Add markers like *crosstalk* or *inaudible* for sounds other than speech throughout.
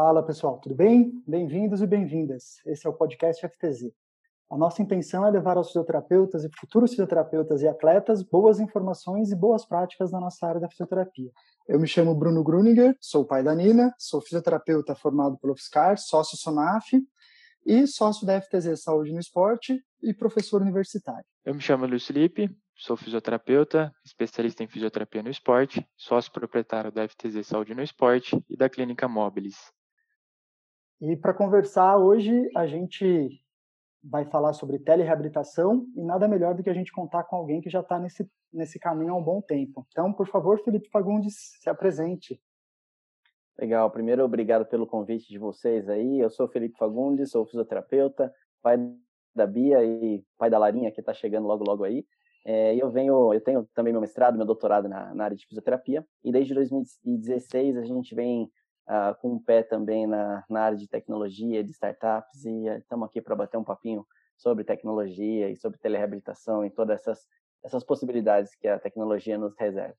Fala pessoal, tudo bem? Bem-vindos e bem-vindas. Esse é o podcast FTZ. A nossa intenção é levar aos fisioterapeutas e futuros fisioterapeutas e atletas boas informações e boas práticas na nossa área da fisioterapia. Eu me chamo Bruno Gruninger, sou pai da Nina, sou fisioterapeuta formado pelo UFSCar, sócio SONAF e sócio da FTZ Saúde no Esporte e professor universitário. Eu me chamo Luiz Felipe, sou fisioterapeuta, especialista em fisioterapia no esporte, sócio proprietário da FTZ Saúde no Esporte e da Clínica Móbilis. E para conversar hoje, a gente vai falar sobre telereabilitação e nada melhor do que a gente contar com alguém que já está nesse, nesse caminho há um bom tempo. Então, por favor, Felipe Fagundes, se apresente. Legal. Primeiro, obrigado pelo convite de vocês aí. Eu sou Felipe Fagundes, sou fisioterapeuta, pai da Bia e pai da Larinha, que está chegando logo, logo aí. É, eu venho, eu tenho também meu mestrado, meu doutorado na, na área de fisioterapia, e desde 2016 a gente vem uh, com um pé também na, na área de tecnologia, de startups, e estamos aqui para bater um papinho sobre tecnologia e sobre telereabilitação e todas essas, essas possibilidades que a tecnologia nos reserva.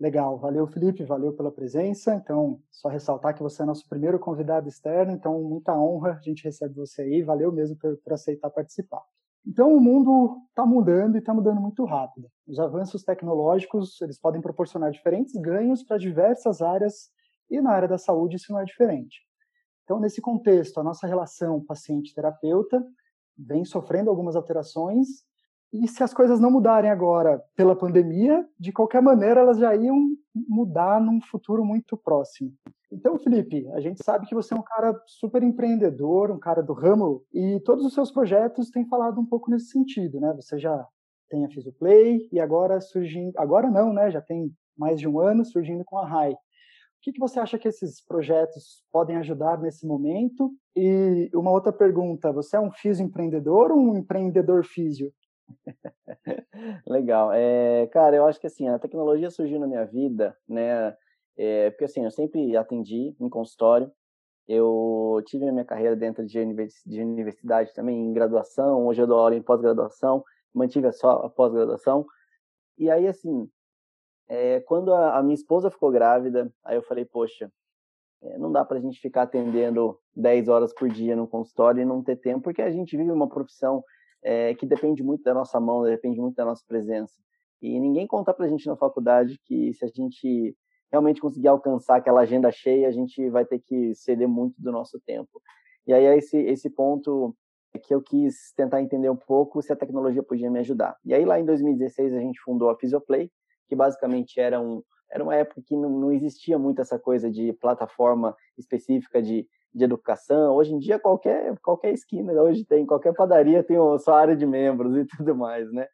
Legal, valeu Felipe, valeu pela presença. Então, só ressaltar que você é nosso primeiro convidado externo, então muita honra a gente recebe você aí, valeu mesmo por, por aceitar participar. Então, o mundo está mudando e está mudando muito rápido. Os avanços tecnológicos eles podem proporcionar diferentes ganhos para diversas áreas e na área da saúde isso não é diferente. Então, nesse contexto, a nossa relação paciente-terapeuta vem sofrendo algumas alterações e se as coisas não mudarem agora pela pandemia, de qualquer maneira elas já iam mudar num futuro muito próximo. Então, Felipe, a gente sabe que você é um cara super empreendedor, um cara do ramo, e todos os seus projetos têm falado um pouco nesse sentido, né? Você já tem a Fisioplay e agora surgindo, agora não, né? Já tem mais de um ano surgindo com a RAI. O que, que você acha que esses projetos podem ajudar nesse momento? E uma outra pergunta, você é um físio empreendedor ou um empreendedor físio? *laughs* Legal. É, cara, eu acho que assim, a tecnologia surgiu na minha vida, né? É, porque assim, eu sempre atendi em consultório. Eu tive a minha carreira dentro de, de universidade também, em graduação. Hoje eu dou aula em pós-graduação, mantive só a pós-graduação. E aí, assim, é, quando a, a, minha esposa ficou grávida, aí eu falei, poxa, é, não dá para a gente ficar atendendo 10 horas por dia no consultório e não ter tempo, porque a gente vive uma profissão é, que depende muito da nossa mão, depende muito da nossa presença. E ninguém conta para a gente na faculdade que se a gente realmente conseguir alcançar aquela agenda cheia, a gente vai ter que ceder muito do nosso tempo. E aí é esse, esse ponto que eu quis tentar entender um pouco se a tecnologia podia me ajudar. E aí lá em 2016 a gente fundou a Physioplay, que basicamente era um era uma época que não, não existia muito essa coisa de plataforma específica de de educação. Hoje em dia, qualquer, qualquer esquina hoje tem, qualquer padaria tem sua área de membros e *laughs* tudo mais, né?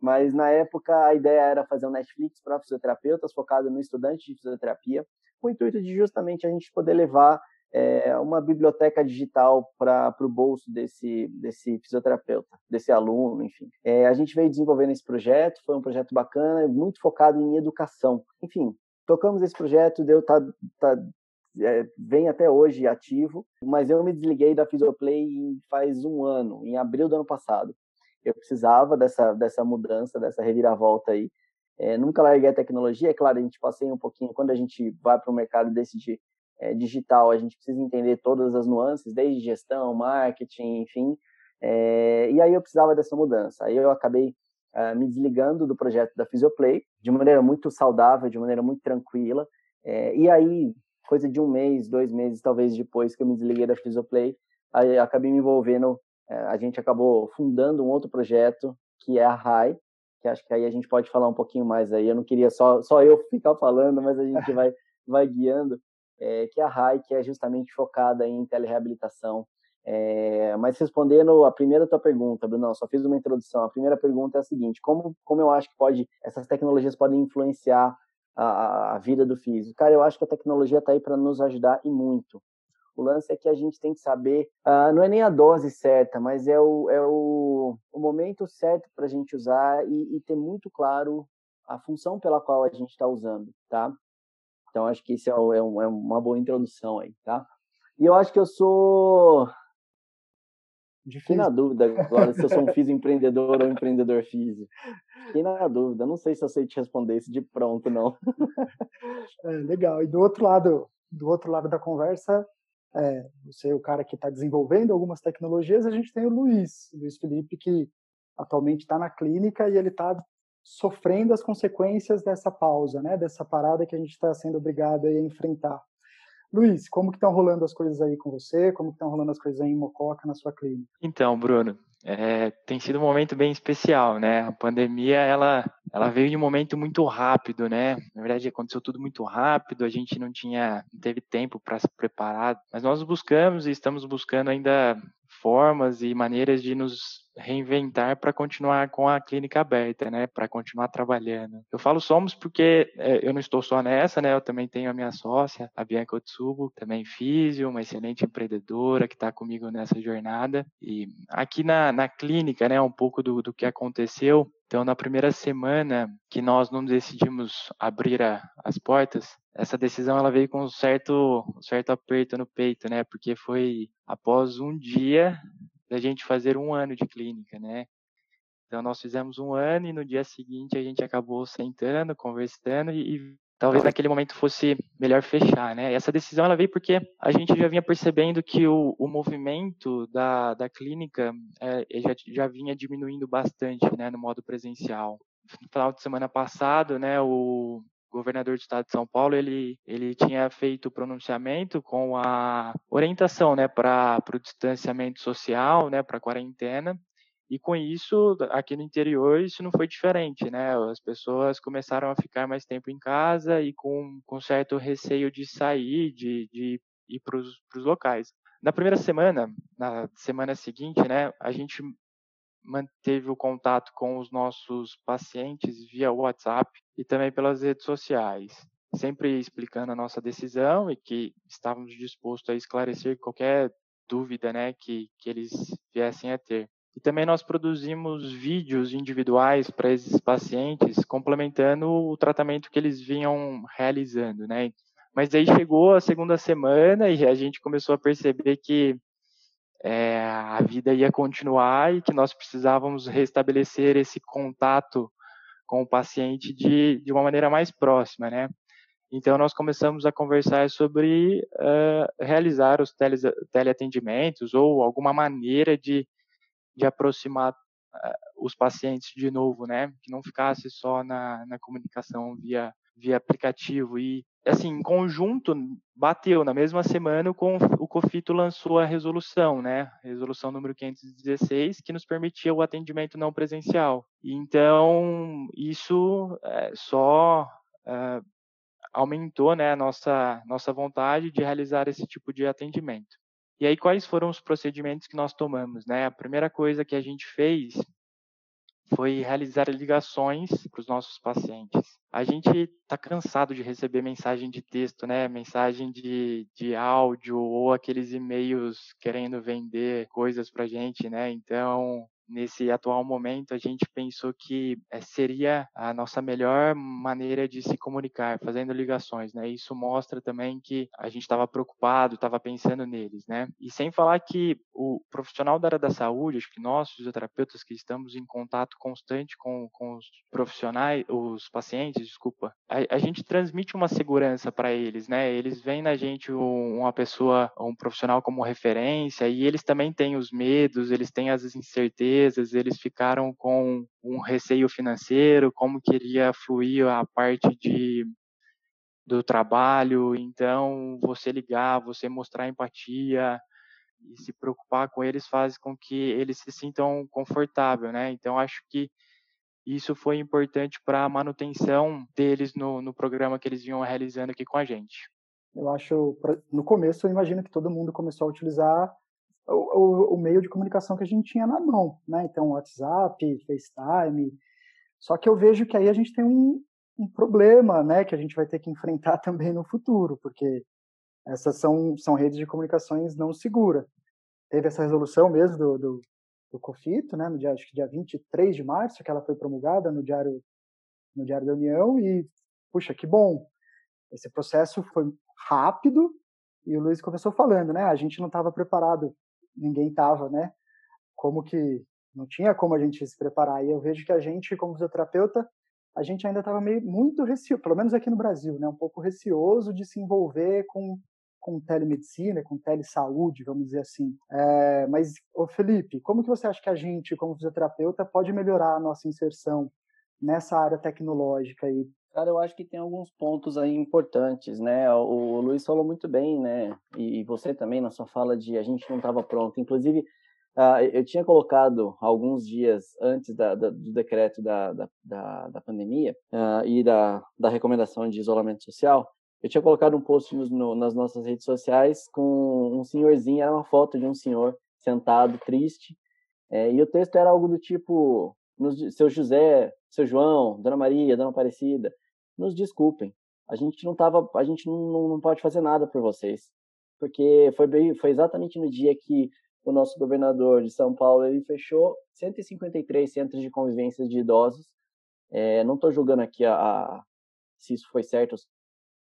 Mas na época a ideia era fazer um Netflix para fisioterapeutas focado no estudante de fisioterapia, com o intuito de justamente a gente poder levar é, uma biblioteca digital para o bolso desse, desse fisioterapeuta, desse aluno, enfim. É, a gente veio desenvolvendo esse projeto, foi um projeto bacana, muito focado em educação. Enfim, tocamos esse projeto, deu tá, tá é, vem até hoje ativo, mas eu me desliguei da Physioplay faz um ano, em abril do ano passado. Eu precisava dessa, dessa mudança, dessa reviravolta aí. É, nunca larguei a tecnologia, é claro, a gente passei um pouquinho, quando a gente vai para o mercado desse de, é, digital, a gente precisa entender todas as nuances, desde gestão, marketing, enfim. É, e aí eu precisava dessa mudança. Aí eu acabei uh, me desligando do projeto da Physioplay, de maneira muito saudável, de maneira muito tranquila. É, e aí, coisa de um mês, dois meses, talvez depois que eu me desliguei da Physioplay, aí acabei me envolvendo, é, a gente acabou fundando um outro projeto, que é a RAI, que acho que aí a gente pode falar um pouquinho mais aí, eu não queria só, só eu ficar falando, mas a gente *laughs* vai, vai guiando, é, que a RAI, que é justamente focada em telereabilitação, é, mas respondendo a primeira tua pergunta, Bruno, só fiz uma introdução. A primeira pergunta é a seguinte: como, como eu acho que pode essas tecnologias podem influenciar a, a vida do físico. Cara, eu acho que a tecnologia está aí para nos ajudar e muito. O lance é que a gente tem que saber, uh, não é nem a dose certa, mas é o, é o, o momento certo para a gente usar e, e, ter muito claro a função pela qual a gente está usando, tá? Então, acho que isso é, é, um, é, uma boa introdução aí, tá? E eu acho que eu sou Fiquei na dúvida agora se eu sou um *laughs* físico empreendedor ou um empreendedor físico. Fiquei na dúvida. Não sei se eu sei te responder isso de pronto, não. *laughs* É, legal. E do outro lado do outro lado da conversa, é, você é o cara que está desenvolvendo algumas tecnologias, a gente tem o Luiz, Luiz Felipe, que atualmente está na clínica e ele está sofrendo as consequências dessa pausa, né, dessa parada que a gente está sendo obrigado a enfrentar. Luiz, como que estão rolando as coisas aí com você? Como que estão rolando as coisas aí em Mococa, na sua clínica? Então, Bruno, é, tem sido um momento bem especial, né? A pandemia, ela, ela veio em um momento muito rápido, né? Na verdade, aconteceu tudo muito rápido, a gente não tinha, não teve tempo para se preparar, mas nós buscamos e estamos buscando ainda formas e maneiras de nos reinventar para continuar com a clínica aberta, né? Para continuar trabalhando. Eu falo somos porque é, eu não estou só nessa, né? Eu também tenho a minha sócia, a Bianca Otsubo, também físio, uma excelente empreendedora que está comigo nessa jornada. E aqui na, na clínica, né? Um pouco do, do que aconteceu. Então, na primeira semana que nós não decidimos abrir a, as portas, essa decisão ela veio com um certo, um certo aperto no peito, né? Porque foi após um dia da gente fazer um ano de clínica, né? Então nós fizemos um ano e no dia seguinte a gente acabou sentando, conversando e, e talvez naquele momento fosse melhor fechar, né? E essa decisão ela veio porque a gente já vinha percebendo que o, o movimento da, da clínica é, já, já vinha diminuindo bastante, né, no modo presencial. No final de semana passado, né, o, governador do estado de São Paulo, ele, ele tinha feito o pronunciamento com a orientação né, para o distanciamento social, né, para a quarentena, e com isso, aqui no interior, isso não foi diferente, né? As pessoas começaram a ficar mais tempo em casa e com, com certo receio de sair, de, de ir para os locais. Na primeira semana, na semana seguinte, né, a gente manteve o contato com os nossos pacientes via WhatsApp e também pelas redes sociais, sempre explicando a nossa decisão e que estávamos dispostos a esclarecer qualquer dúvida né, que, que eles viessem a ter. E também nós produzimos vídeos individuais para esses pacientes, complementando o tratamento que eles vinham realizando, né? Mas aí chegou a segunda semana e a gente começou a perceber que é, a vida ia continuar e que nós precisávamos restabelecer esse contato com o paciente de, de uma maneira mais próxima, né? Então, nós começamos a conversar sobre uh, realizar os tele, teleatendimentos ou alguma maneira de, de aproximar uh, os pacientes de novo, né? Que não ficasse só na, na comunicação via, via aplicativo. E assim, em conjunto, bateu na mesma semana com o COFITO lançou a resolução, né? Resolução número 516, que nos permitia o atendimento não presencial. Então, isso é, só é, aumentou, né, a nossa nossa vontade de realizar esse tipo de atendimento. E aí, quais foram os procedimentos que nós tomamos, né? A primeira coisa que a gente fez foi realizar ligações para os nossos pacientes. A gente está cansado de receber mensagem de texto, né? Mensagem de, de áudio ou aqueles e-mails querendo vender coisas para gente, né? Então, nesse atual momento, a gente pensou que eh, seria a nossa melhor maneira de se comunicar, fazendo ligações, né? Isso mostra também que a gente estava preocupado, estava pensando neles, né? E sem falar que o profissional da área da saúde, acho que nós, fisioterapeutas que estamos em contato constante com, com os profissionais, os pacientes, desculpa, a, a gente transmite uma segurança para eles, né? Eles veem na gente um, uma pessoa, um profissional como referência e eles também têm os medos, eles têm as incertezas empresas, eles ficaram com um receio financeiro, como queria fluir a parte de do trabalho, então você ligar, você mostrar empatia e se preocupar com eles faz com que eles se sintam confortável, né? Então acho que isso foi importante para a manutenção deles no, no programa que eles vinham realizando aqui com a gente. Eu acho, no começo, eu imagino que todo mundo começou a utilizar o, o, meio de comunicação que a gente tinha na mão, né? Então, WhatsApp, FaceTime. Só que eu vejo que aí a gente tem um, um problema, né? Que a gente vai ter que enfrentar *laughs* também no futuro, porque essas são, são redes de comunicações não seguras. Teve essa resolução mesmo do, do, do COFITO, né? No dia, acho que dia 23 de março, que ela foi promulgada no Diário, no Diário da União, e, puxa, que bom. Esse processo foi rápido, e o Luiz começou falando, né? A gente não estava preparado ninguém estava, né? Como que não tinha como a gente se preparar. E eu vejo que a gente, como fisioterapeuta, a gente ainda estava muito receoso, pelo menos aqui no Brasil, né, um pouco receoso de se envolver com com telemedicina, com telesaúde, vamos dizer assim. É, mas, ô Felipe, como que você acha que a gente, como fisioterapeuta, pode melhorar a nossa inserção nessa área tecnológica aí? Cara, eu acho que tem alguns pontos aí importantes, né? O Luiz falou muito bem, né? E você também na sua fala de a gente não estava pronto. Inclusive, Uh, eu tinha colocado alguns dias antes da, da, do decreto da, da, da pandemia uh, e da, da recomendação de isolamento social, eu tinha colocado um post no, nas nossas redes sociais com um senhorzinho, era uma foto de um senhor sentado, triste, é, e o texto era algo do tipo: nos, seu José, seu João, Dona Maria, Dona Aparecida, nos desculpem, a gente não tava, a gente não, não pode fazer nada por vocês, porque foi bem, foi exatamente no dia que o nosso governador de São Paulo ele fechou 153 centros de convivência de idosos. É, não estou julgando aqui a, a, se isso foi certo ou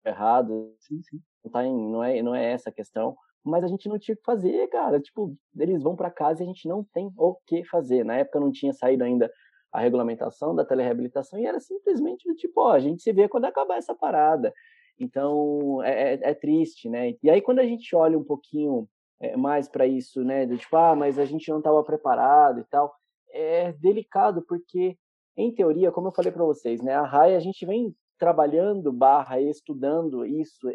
errado. Sim, sim. Não, tá em, não, é, não é essa a questão. Mas a gente não tinha o que fazer, cara. Tipo, eles vão para casa e a gente não tem o que fazer. Na época não tinha saído ainda a regulamentação da telereabilitação e era simplesmente do tipo, ó, a gente se vê quando acabar essa parada. Então, é, é, é triste, né? E aí, quando a gente olha um pouquinho é, mais para isso, né? Do tipo, ah, mas a gente não estava preparado e tal. É delicado porque, em teoria, como eu falei para vocês, né? A RAI a gente vem trabalhando barra estudando isso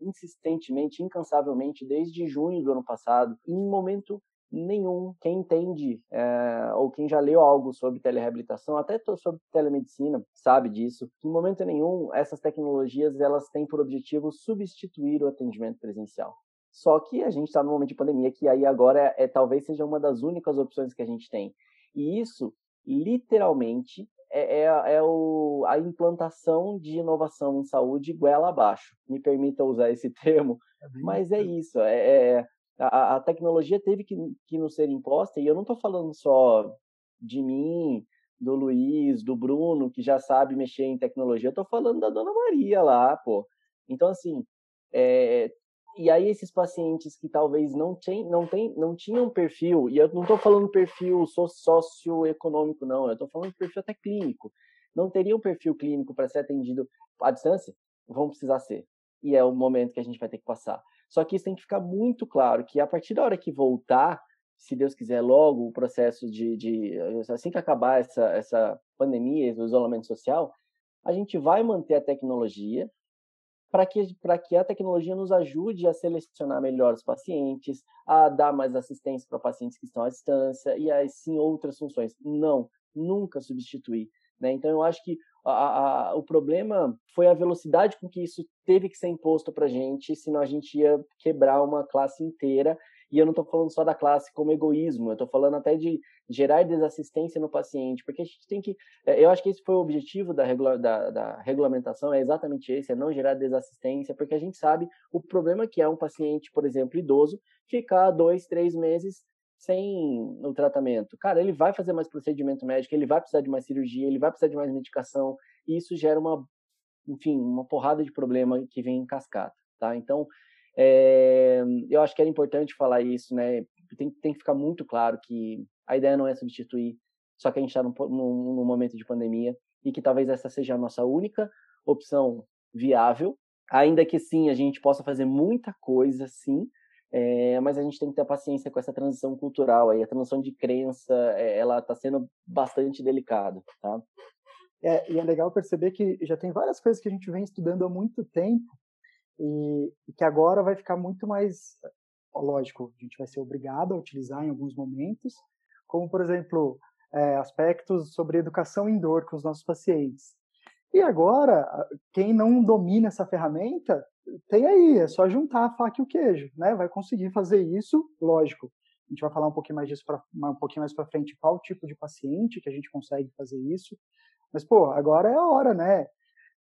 insistentemente, incansavelmente desde junho do ano passado. Em momento nenhum, quem entende é, ou quem já leu algo sobre telereabilitação, até sobre telemedicina, sabe disso. Em momento nenhum, essas tecnologias elas têm por objetivo substituir o atendimento presencial. Só que a gente está no momento de pandemia que aí agora é, é, talvez seja uma das únicas opções que a gente tem. E isso, literalmente, é, é, é o, a implantação de inovação em saúde goela abaixo. Me permita usar esse *laughs* termo, é mas é isso. É, é, a, a, tecnologia teve que, que nos ser imposta, e eu não estou falando só de mim, do Luiz, do Bruno, que já sabe mexer em tecnologia, eu estou falando da Dona Maria lá, pô. Então, assim, é, e aí esses pacientes que talvez não, tem, não, tem, não tinham perfil, e eu não estou falando perfil socioeconômico, não, eu estou falando perfil até clínico, não teriam perfil clínico para ser atendido à distância, vão precisar ser. E é o momento que a gente vai ter que passar. Só que isso tem que ficar muito claro, que a partir da hora que voltar, se Deus quiser logo, o processo de, de assim que acabar essa, essa pandemia, o isolamento social, a gente vai manter a tecnologia, para que, que a tecnologia nos ajude a selecionar melhor os pacientes, a dar mais assistência para pacientes que estão à distância e aí sim outras funções. Não, nunca substituir. Né? Então, eu acho que a, a, o problema foi a velocidade com que isso teve que ser imposto para gente, senão a gente ia quebrar uma classe inteira e eu não estou falando só da classe como egoísmo, eu estou falando até de gerar desassistência no paciente, porque a gente tem que. É, eu acho que esse foi o objetivo da, regula, da, da regulamentação, é exatamente esse, é não gerar desassistência, porque a gente sabe o problema que é um paciente, por exemplo, idoso, ficar dois, três meses sem o tratamento. Cara, ele vai fazer mais procedimento médico, ele vai precisar de mais cirurgia, ele vai precisar de mais medicação, e isso gera uma, enfim, uma porrada de problema que vem em cascata, tá? Então, é, eu acho que era importante falar isso, né? Tem, tem que ficar muito claro que a ideia não é substituir, só que a gente está num, num, num momento de pandemia e que talvez essa seja a nossa única opção viável, ainda que sim a gente possa fazer muita coisa, sim, é, mas a gente tem que ter paciência com essa transição cultural aí, a transição de crença, é, ela está sendo bastante delicada, tá? É, e é legal perceber que já tem várias coisas que a gente vem estudando há muito tempo e, e que agora vai ficar muito mais lógico, a gente vai ser obrigado a utilizar em alguns momentos, como por exemplo é, aspectos sobre educação em dor com os nossos pacientes. E agora, quem não domina essa ferramenta, tem aí, é só juntar a faca e o queijo, né? Vai conseguir fazer isso, lógico. A gente vai falar um pouquinho mais disso pra, um pouquinho mais para frente, qual tipo de paciente que a gente consegue fazer isso. Mas pô, agora é a hora, né?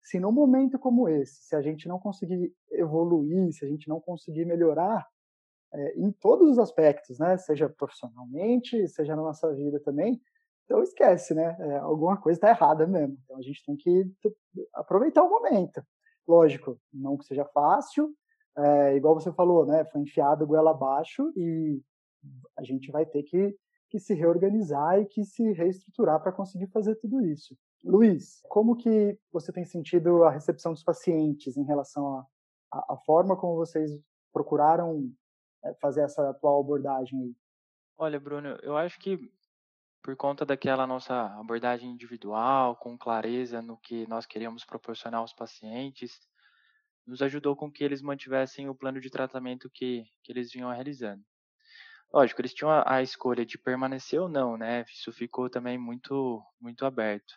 se num momento como esse, se a gente não conseguir evoluir, se a gente não conseguir melhorar é, em todos os aspectos, né, seja profissionalmente, seja na nossa vida também, então esquece, né, é, alguma coisa está errada mesmo. Então a gente tem que aproveitar o momento. Lógico, não que seja fácil, é, igual você falou, né, foi enfiado goela abaixo e a gente vai ter que, que se reorganizar e que se reestruturar para conseguir fazer tudo isso. Luiz, como que você tem sentido a recepção dos pacientes em relação à forma como vocês procuraram eh, fazer essa atual abordagem? Olha, Bruno, eu acho que por conta daquela nossa abordagem individual, com clareza no que nós queríamos proporcionar aos pacientes, nos ajudou com que eles mantivessem o plano de tratamento que, que eles vinham realizando. Lógico, eles tinham a, a escolha de permanecer ou não, né? Isso ficou também muito, muito aberto.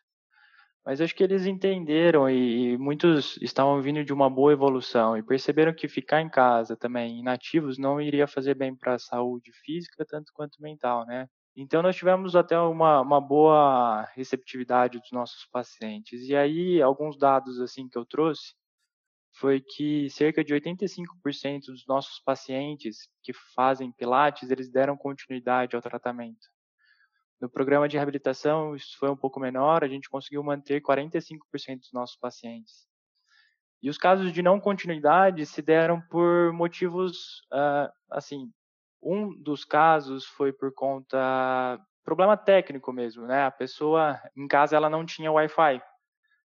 Mas acho que eles entenderam e, e, muitos estavam vindo de uma boa evolução e perceberam que ficar em casa também inativos não iria fazer bem para a saúde física tanto quanto mental, né? Então nós tivemos até uma, uma boa receptividade dos nossos pacientes. E aí alguns dados assim que eu trouxe foi que cerca de 85% dos nossos pacientes que fazem pilates, eles deram continuidade ao tratamento. No programa de reabilitação, isso foi um pouco menor, a gente conseguiu manter 45% dos nossos pacientes. E os casos de não continuidade se deram por motivos, uh, assim, um dos casos foi por conta problema técnico mesmo, né? A pessoa em casa ela não tinha Wi-Fi.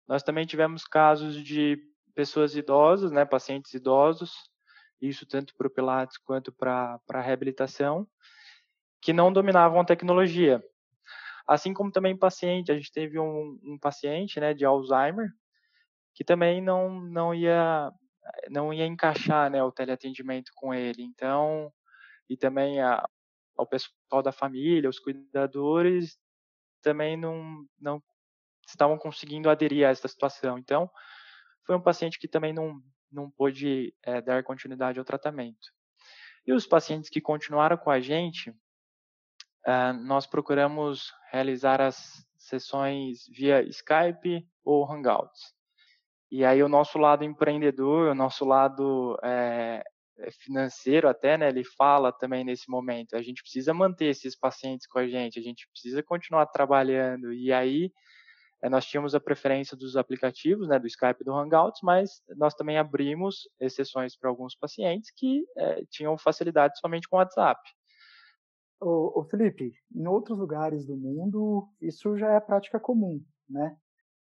Nós também tivemos casos de pessoas idosas, né, pacientes idosos, isso tanto para o Pilates quanto para a reabilitação, que não dominavam a tecnologia. Assim como também paciente, a gente teve um, um paciente, né, de Alzheimer, que também não, não ia não ia encaixar, né, o teleatendimento com ele. Então, e também a, ao pessoal da família, os cuidadores, também não, não estavam conseguindo aderir a essa situação. Então, foi um paciente que também não, não pôde é, dar continuidade ao tratamento. E os pacientes que continuaram com a gente, uh, nós procuramos realizar as sessões via Skype ou Hangouts. E aí o nosso lado empreendedor, o nosso lado é, financeiro até, né, ele fala também nesse momento, a gente precisa manter esses pacientes com a gente, a gente precisa continuar trabalhando. E aí é, nós tínhamos a preferência dos aplicativos, né, do Skype e do Hangouts, mas nós também abrimos exceções para alguns pacientes que é, tinham facilidade somente com o WhatsApp. Ô, ô, Felipe, em outros lugares do mundo isso já é prática comum, né?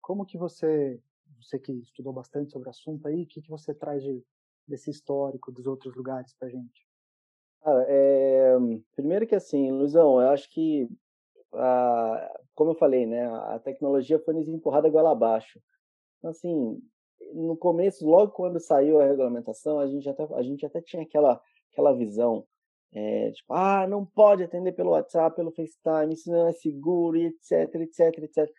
Como que você, você que estudou bastante sobre o assunto aí, o que, que você traz de, desse histórico dos outros lugares para gente? Cara, é... primeiro que assim, Luizão, eu acho que, a... como eu falei, né, a tecnologia foi nos empurrada goela abaixo. Então, assim, no começo, logo quando saiu a regulamentação, a gente até, a gente até tinha aquela, aquela visão é, tipo, ah, não pode atender pelo WhatsApp, pelo FaceTime, isso não é seguro, etc, etc, etc.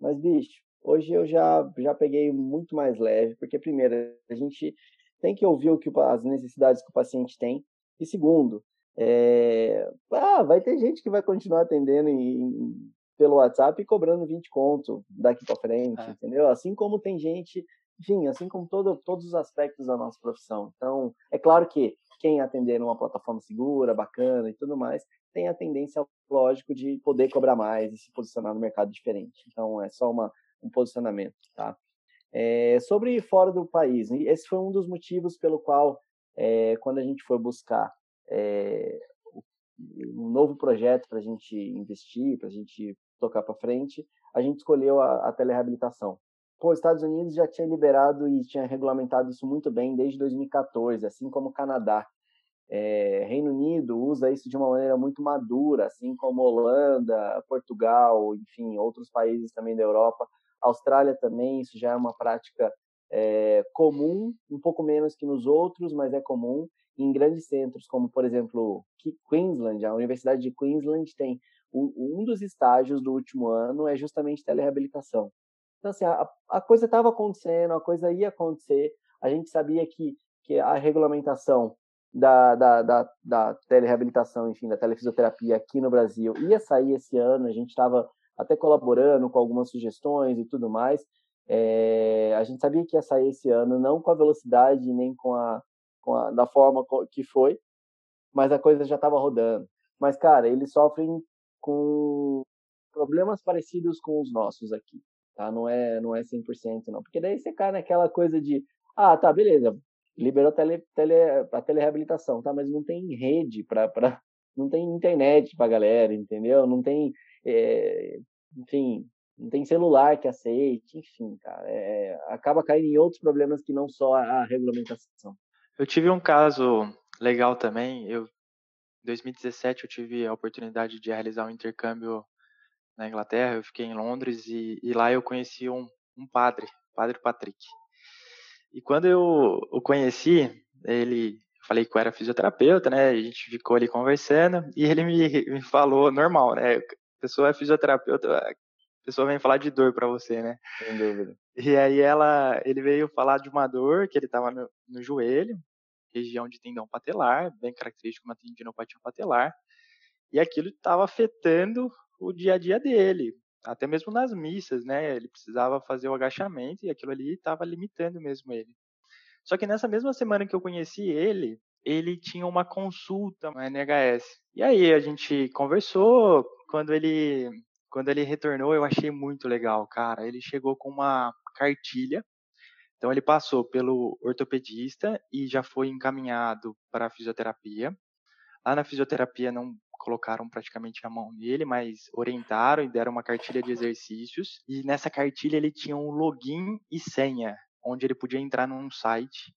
Mas, bicho, hoje eu já, já peguei muito mais leve, porque, primeiro, a gente tem que ouvir o que as necessidades que o paciente tem, e segundo, é, ah, vai ter gente que vai continuar atendendo em, pelo WhatsApp e cobrando 20 conto daqui para frente, é. entendeu? Assim como tem gente, enfim, assim como todo, todos os aspectos da nossa profissão. Então, é claro que quem atender numa plataforma segura, bacana e tudo mais, tem a tendência, lógico, de poder cobrar mais e se posicionar no mercado diferente. Então, é só uma, um posicionamento, tá? É, sobre fora do país, esse foi um dos motivos pelo qual, é, quando a gente foi buscar é, um novo projeto para a gente investir, para a gente tocar para frente, a gente escolheu a, a telereabilitação. Pô, os Estados Unidos já tinha liberado e tinha regulamentado isso muito bem desde 2014, assim como o Canadá. É, Reino Unido usa isso de uma maneira muito madura, assim como Holanda, Portugal, enfim, outros países também da Europa. Austrália também, isso já é uma prática é, comum, um pouco menos que nos outros, mas é comum. Em grandes centros, como por exemplo Queensland, a Universidade de Queensland tem um dos estágios do último ano é justamente telereabilitação. Então, assim, a, a coisa estava acontecendo, a coisa ia acontecer, a gente sabia que, que a regulamentação da, da, da, da telereabilitação, enfim, da telefisioterapia aqui no Brasil ia sair esse ano, a gente estava até colaborando com algumas sugestões e tudo mais. É, a gente sabia que ia sair esse ano, não com a velocidade nem com a, com a da forma que foi, mas a coisa já estava rodando. Mas, cara, eles sofrem com problemas parecidos com os nossos aqui tá? Não é, não é 100% não. Porque daí você cai naquela coisa de, ah, tá, beleza, liberou tele, tele, a telereabilitação, tá? Mas não tem rede para não tem internet para galera, entendeu? Não tem, é, enfim, não tem celular que aceite, enfim, cara, é, acaba caindo em outros problemas que não só a, a regulamentação. Eu tive um caso legal também. Eu, em 2017, eu tive a oportunidade de realizar um intercâmbio na Inglaterra. Eu fiquei em Londres e, e lá eu conheci um, um padre, Padre Patrick. E quando eu o conheci, ele falei que eu era fisioterapeuta, né? A gente ficou ali conversando e ele me, me falou normal, né? Pessoa é fisioterapeuta, a pessoa vem falar de dor para você, né? Sem dúvida. E aí ela, ele veio falar de uma dor que ele tava no, no joelho, região de tendão patelar, bem característico uma tendinopatia patelar, e aquilo estava afetando o dia a dia dele, até mesmo nas missas, né? Ele precisava fazer o agachamento e aquilo ali estava limitando mesmo ele. Só que nessa mesma semana que eu conheci ele, ele tinha uma consulta no NHS. E aí a gente conversou, quando ele quando ele retornou, eu achei muito legal, cara. Ele chegou com uma cartilha. Então ele passou pelo ortopedista e já foi encaminhado para a fisioterapia. Lá na fisioterapia não colocaram praticamente a mão nele, mas orientaram e deram uma cartilha de exercícios. E nessa cartilha ele tinha um login e senha, onde ele podia entrar num site,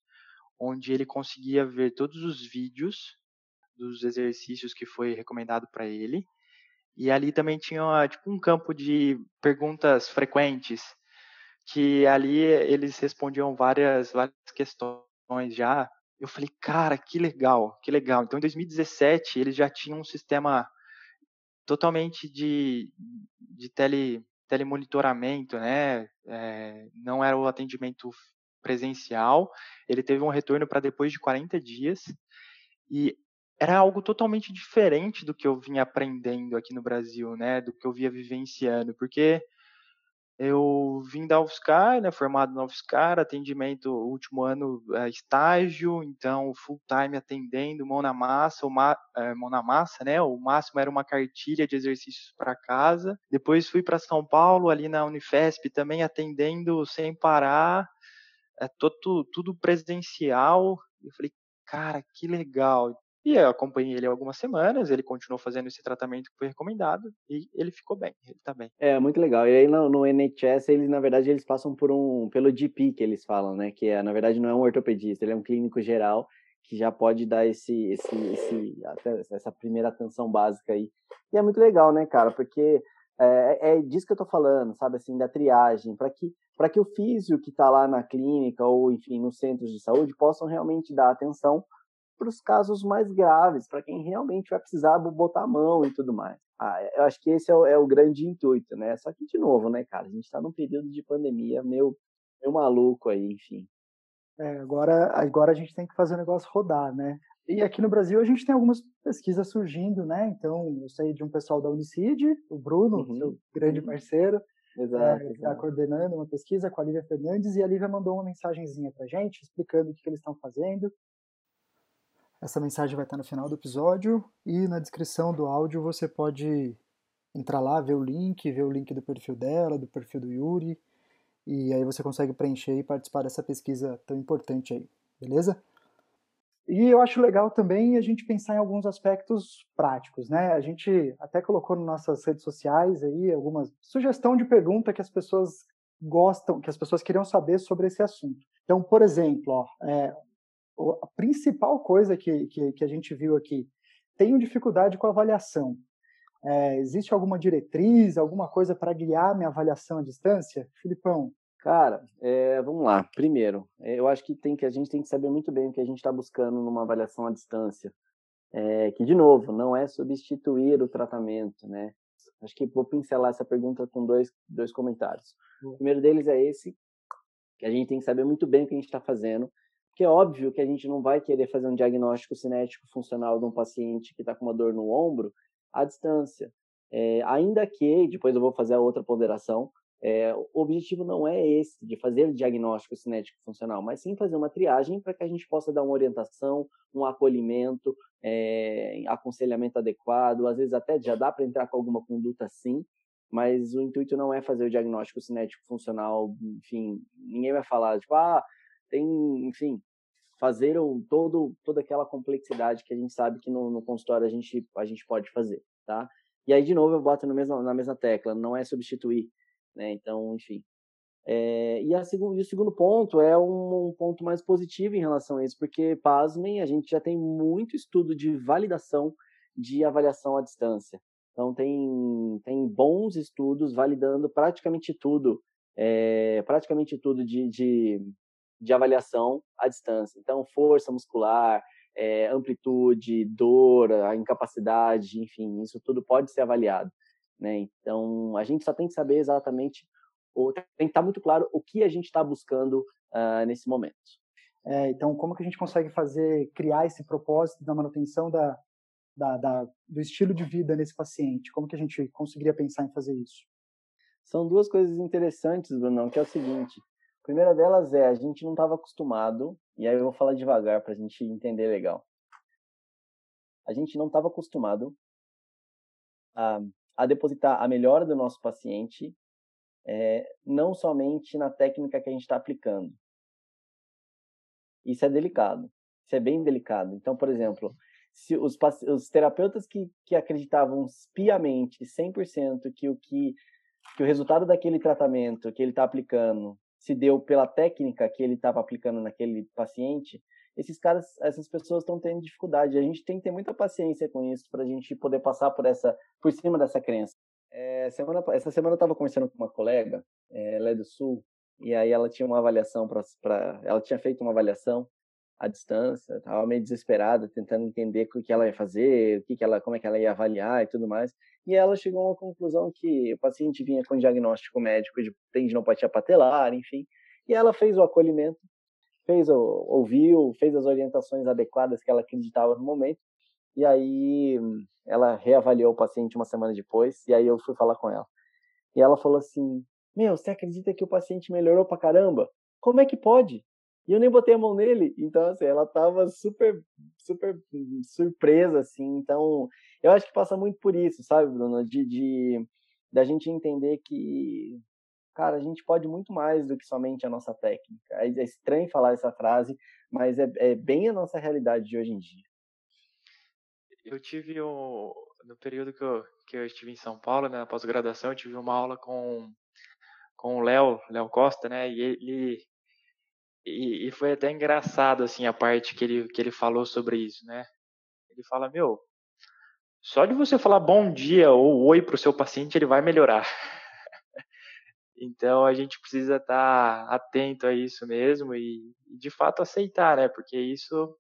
onde ele conseguia ver todos os vídeos dos exercícios que foi recomendado para ele. E ali também tinha tipo um campo de perguntas frequentes, que ali eles respondiam várias várias questões já eu falei, cara, que legal, que legal. Então, em 2017, eles já tinham um sistema totalmente de, de tele, telemonitoramento, né? É, não era o atendimento presencial. Ele teve um retorno para depois de 40 dias. E era algo totalmente diferente do que eu vinha aprendendo aqui no Brasil, né? Do que eu via vivenciando. Porque eu vim da UFSCar, né, formado na UFSCar, atendimento, último ano é, estágio, então full time atendendo, mão na massa, ma, é, mão na massa, né, o máximo era uma cartilha de exercícios para casa. Depois fui para São Paulo, ali na Unifesp, também atendendo sem parar, é, todo, tudo presencial. Eu falei, cara, que legal. E eu acompanhei ele algumas semanas, ele continuou fazendo esse tratamento que foi recomendado e ele ficou bem, ele tá bem. É, muito legal. E aí no, no NHS, eles, na verdade, eles passam por um, pelo GP que eles falam, né? Que é, na verdade, não é um ortopedista, ele é um clínico geral que já pode dar esse, esse, esse, essa primeira atenção básica aí. E é muito legal, né, cara? Porque é, é disso que eu tô falando, sabe, assim, da triagem, para que para que o físio que está lá na clínica ou, enfim, nos centros de saúde possam realmente dar atenção para os casos mais graves, para quem realmente vai precisar botar a mão e tudo mais. Ah, eu acho que esse é o, é o, grande intuito, né? Só que, de novo, né, cara, a gente está num período de pandemia meio, meio maluco aí, enfim. É, agora, agora a gente tem que fazer o negócio rodar, né? E aqui no Brasil a gente tem algumas pesquisas surgindo, né? Então, eu sei de um pessoal da Unicid, o Bruno, uhum. seu grande uhum. parceiro, Exato, é, está coordenando uma pesquisa com a Lívia Fernandes e a Lívia mandou uma mensagenzinha para gente explicando o que, que eles estão fazendo. Essa mensagem vai estar no final do episódio e na descrição do áudio você pode entrar lá, ver o link, ver o link do perfil dela, do perfil do Yuri, e aí você consegue preencher e participar dessa pesquisa tão importante aí, beleza? E eu acho legal também a gente pensar em alguns aspectos práticos, né? A gente até colocou nas nossas redes sociais aí algumas sugestão de pergunta que as pessoas gostam, que as pessoas queriam saber sobre esse assunto. Então, por exemplo, ó, é, a principal coisa que, que, que a gente viu aqui, tenho dificuldade com a avaliação. É, existe alguma diretriz, alguma coisa para guiar minha avaliação à distância? Filipão. Cara, é, vamos lá. Primeiro, é, eu acho que, tem que a gente tem que saber muito bem o que a gente está buscando numa avaliação à distância. É, que, de novo, não é substituir o tratamento, né? Acho que vou pincelar essa pergunta com dois, dois comentários. O primeiro deles é esse, que a gente tem que saber muito bem o que a gente está fazendo que é óbvio que a gente não vai querer fazer um diagnóstico cinético funcional de um paciente que está com uma dor no ombro à distância. É, ainda que, depois eu vou fazer a outra ponderação, é, o objetivo não é esse, de fazer diagnóstico cinético funcional, mas sim fazer uma triagem para que a gente possa dar uma orientação, um acolhimento, é, aconselhamento adequado, às vezes até já dá para entrar com alguma conduta sim, mas o intuito não é fazer o diagnóstico cinético funcional, enfim, ninguém vai falar, tipo, ah, tem, enfim, fazer um, todo, toda aquela complexidade que a gente sabe que no, no consultório a gente, a gente pode fazer, tá? E aí, de novo, eu boto no mesmo, na mesma tecla, não é substituir. né? Então, enfim. É, e, a, e, o segundo ponto é um, um, ponto mais positivo em relação a isso, porque, pasmem, a gente já tem muito estudo de validação de avaliação à distância. Então, tem, tem bons estudos validando praticamente tudo, é, praticamente tudo de, de, de, avaliação à distância. Então, força muscular, é, amplitude, dor, a incapacidade, enfim, isso tudo pode ser avaliado. Né? Então, a gente só tem que saber exatamente, ou tem que estar muito claro o que a gente está buscando uh, nesse momento. É, então, como que a gente consegue fazer, criar esse propósito da manutenção da, da, da, do estilo de vida nesse paciente? Como que a gente conseguiria pensar em fazer isso? São duas coisas interessantes, Brunão, que é o seguinte. Primeira delas é, a gente não estava acostumado, e aí eu vou falar devagar para a gente entender legal. A gente não estava acostumado a, a, depositar a melhora do nosso paciente é, não somente na técnica que a gente está aplicando. Isso é delicado. Isso é bem delicado. Então, por exemplo, se os, os terapeutas que, que acreditavam piamente, 100%, que o que, que o resultado daquele tratamento que ele está aplicando se deu pela técnica que ele estava aplicando naquele paciente, esses caras, essas pessoas estão tendo dificuldade. A gente tem que ter muita paciência com isso para a gente poder passar por essa, por cima dessa crença. É, semana, essa semana eu estava conversando com uma colega, é, ela é do Sul, e aí ela tinha uma avaliação para, ela tinha feito uma avaliação à distância, estava meio desesperada, tentando entender o que ela ia fazer, o que, que ela, como é que ela ia avaliar e tudo mais. E ela chegou uma conclusão que o paciente vinha com diagnóstico médico de tendinopatia patelar, enfim, e ela fez o acolhimento, fez o, ouviu, fez as orientações adequadas que ela acreditava no momento, e aí ela reavaliou o paciente uma semana depois, e aí eu fui falar com ela. E ela falou assim: Meu, você acredita que o paciente melhorou pra caramba? Como é que pode? E eu nem botei a mão nele. Então, assim, ela tava super, super surpresa, assim. Então, eu acho que passa muito por isso, sabe, Bruno? De, de da gente entender que, cara, a gente pode muito mais do que somente a nossa técnica. É, é estranho falar essa frase, mas é, é bem a nossa realidade de hoje em dia. Eu tive um, no período que eu, que eu estive em São Paulo, né, na pós-graduação, eu tive uma aula com com o Léo, Léo Costa, né? E ele e, e, foi até engraçado, assim, a parte que ele, que ele falou sobre isso, né? Ele fala, meu, só de você falar bom dia ou oi para o seu paciente, ele vai melhorar. *laughs* então, a gente precisa estar tá atento a isso mesmo e, de fato, aceitar, né? Porque isso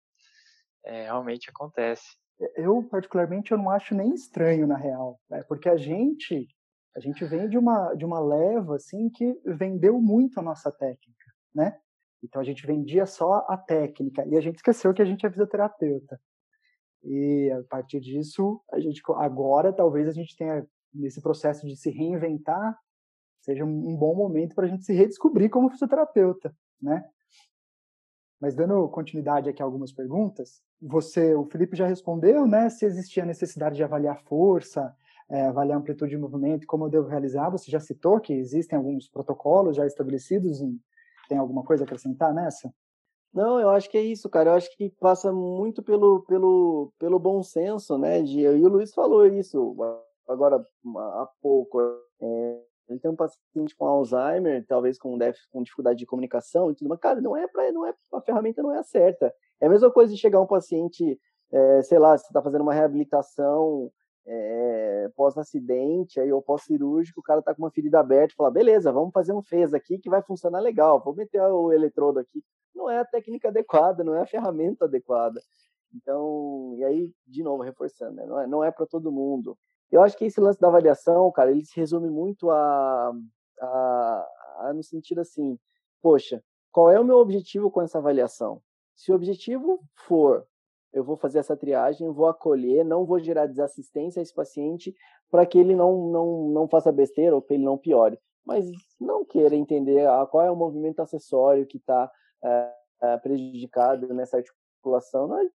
é, realmente acontece. Eu, particularmente, eu não acho nem estranho, na real. Né? Porque a gente, a gente vem de uma, de uma leva, assim, que vendeu muito a nossa técnica, né? Então a gente vendia só a técnica e a gente esqueceu que a gente é fisioterapeuta. E a partir disso, a gente agora talvez a gente tenha nesse processo de se reinventar seja um bom momento para a gente se redescobrir como fisioterapeuta, né? Mas dando continuidade aqui a algumas perguntas, você, o Felipe já respondeu, né? Se existia necessidade de avaliar força, é, avaliar amplitude de movimento, como eu devo realizar. Você já citou que existem alguns protocolos já estabelecidos em tem alguma coisa a acrescentar nessa? Não, eu acho que é isso, cara. Eu acho que passa muito pelo, pelo, pelo bom senso, né? De, e o Luiz falou isso agora há pouco. É, ele tem um paciente com Alzheimer, talvez com déficit, com dificuldade de comunicação e tudo, mas cara, não é para, não é a ferramenta não é a certa. É a mesma coisa de chegar um paciente, é, sei lá, você está fazendo uma reabilitação é, pós-acidente aí, ou pós-cirúrgico, o cara tá com uma ferida aberta e fala, beleza, vamos fazer um FES aqui que vai funcionar legal, vou meter o eletrodo aqui. Não é a técnica adequada, não é a ferramenta adequada. Então, e aí, de novo, reforçando, né? não é, não é para todo mundo. Eu acho que esse lance da avaliação, cara, ele se resume muito a, a, a no sentido assim, poxa, qual é o meu objetivo com essa avaliação? Se o objetivo for eu vou fazer essa triagem, vou acolher, não vou gerar desassistência a esse paciente para que ele não, não, não faça besteira ou que ele não piore. Mas não queira entender ah, qual é o movimento acessório que está é, é, prejudicado nessa articulação, não é,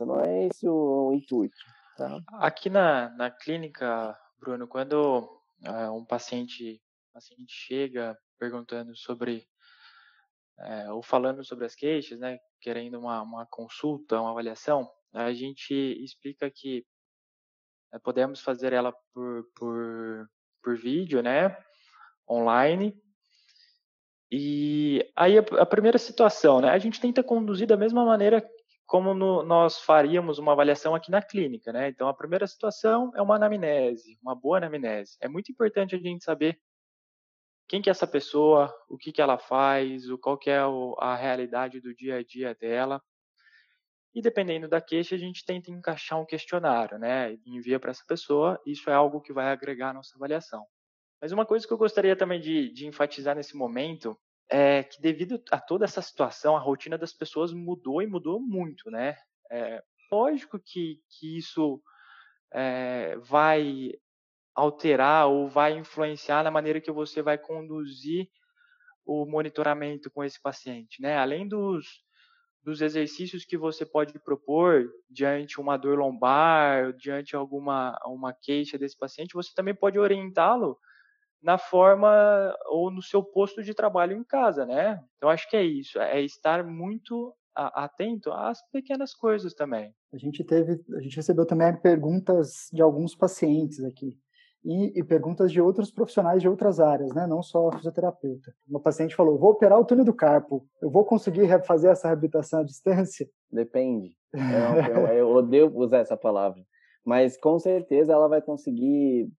não é esse o, intuito. Tá? Aqui na, na clínica, Bruno, quando é, um paciente, paciente chega perguntando sobre é, ou falando sobre as queixas, né, querendo uma, uma consulta, uma avaliação, a gente explica que é, podemos fazer ela por, por, por vídeo, né, online. E aí a, a, primeira situação, né? A gente tenta conduzir da mesma maneira como no, nós faríamos uma avaliação aqui na clínica, né? Então a primeira situação é uma anamnese, uma boa anamnese. É muito importante a gente saber quem que é essa pessoa, o que que ela faz, o qual que é a realidade do dia a dia dela. E dependendo da queixa, a gente tenta encaixar um questionário, né? Envia para essa pessoa. Isso é algo que vai agregar à nossa avaliação. Mas uma coisa que eu gostaria também de, de enfatizar nesse momento é que devido a toda essa situação, a rotina das pessoas mudou e mudou muito, né? É, lógico que, que isso é, vai alterar ou vai influenciar na maneira que você vai conduzir o monitoramento com esse paciente, né? Além dos, dos exercícios que você pode propor diante uma dor lombar, diante alguma uma queixa desse paciente, você também pode orientá-lo na forma ou no seu posto de trabalho em casa, né? Então acho que é isso, é estar muito atento às pequenas coisas também. A gente teve, a gente recebeu também perguntas de alguns pacientes aqui e, e perguntas de outros profissionais de outras áreas, né? Não só fisioterapeuta. Uma paciente falou: "Vou operar o túnel do carpo, eu vou conseguir fazer essa reabilitação à distância?" Depende. *laughs* Eu, eu, eu odeio usar essa palavra, mas com certeza ela vai conseguir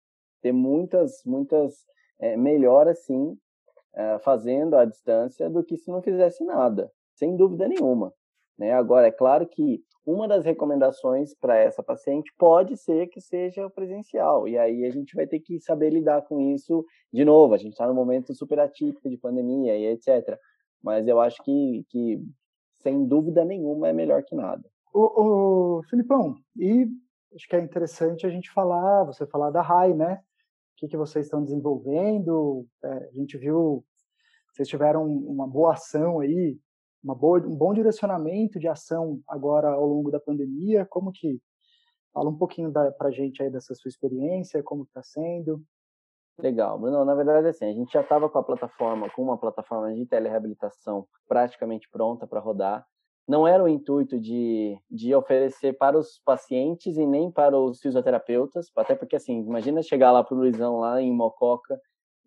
ter muitas, muitas é, melhoras, sim, é, fazendo à distância do que se não fizesse nada, sem dúvida nenhuma. Né? Agora, é claro que uma das recomendações para essa paciente pode ser que seja presencial, e aí a gente vai ter que saber lidar com isso de novo. A gente está num momento super atípico de pandemia e etc. Mas eu acho que, que sem dúvida nenhuma, é melhor que nada. O, o Filipão, e acho que é interessante a gente falar, você falar da RAI, né? que, que vocês estão desenvolvendo. É, a gente viu, vocês tiveram uma boa ação aí, uma boa, um bom direcionamento de ação agora ao longo da pandemia. Como que fala um pouquinho para a gente aí dessa sua experiência, como está sendo? Legal, Bruno. Na verdade, assim, a gente já estava com a plataforma, com uma plataforma de telereabilitação praticamente pronta para rodar não era o intuito de, de oferecer para os pacientes e nem para os fisioterapeutas, até porque, assim, imagina chegar lá para o Luizão, lá em Mococa,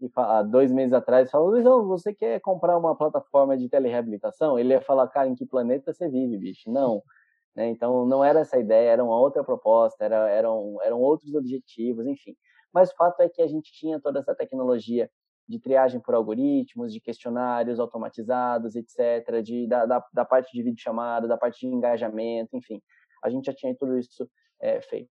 e há dois meses atrás, falar, Luizão, você quer comprar uma plataforma de telereabilitação? Ele ia falar, cara, em que planeta você vive, bicho? Não. *laughs* Né? Então, não era essa ideia, era uma outra proposta, era, eram, eram outros objetivos, enfim. Mas o fato é que a gente tinha toda essa tecnologia de triagem por algoritmos, de questionários automatizados, etc., de, da, da, da parte de videochamada, da parte de engajamento, enfim. A gente já tinha tudo isso é, feito.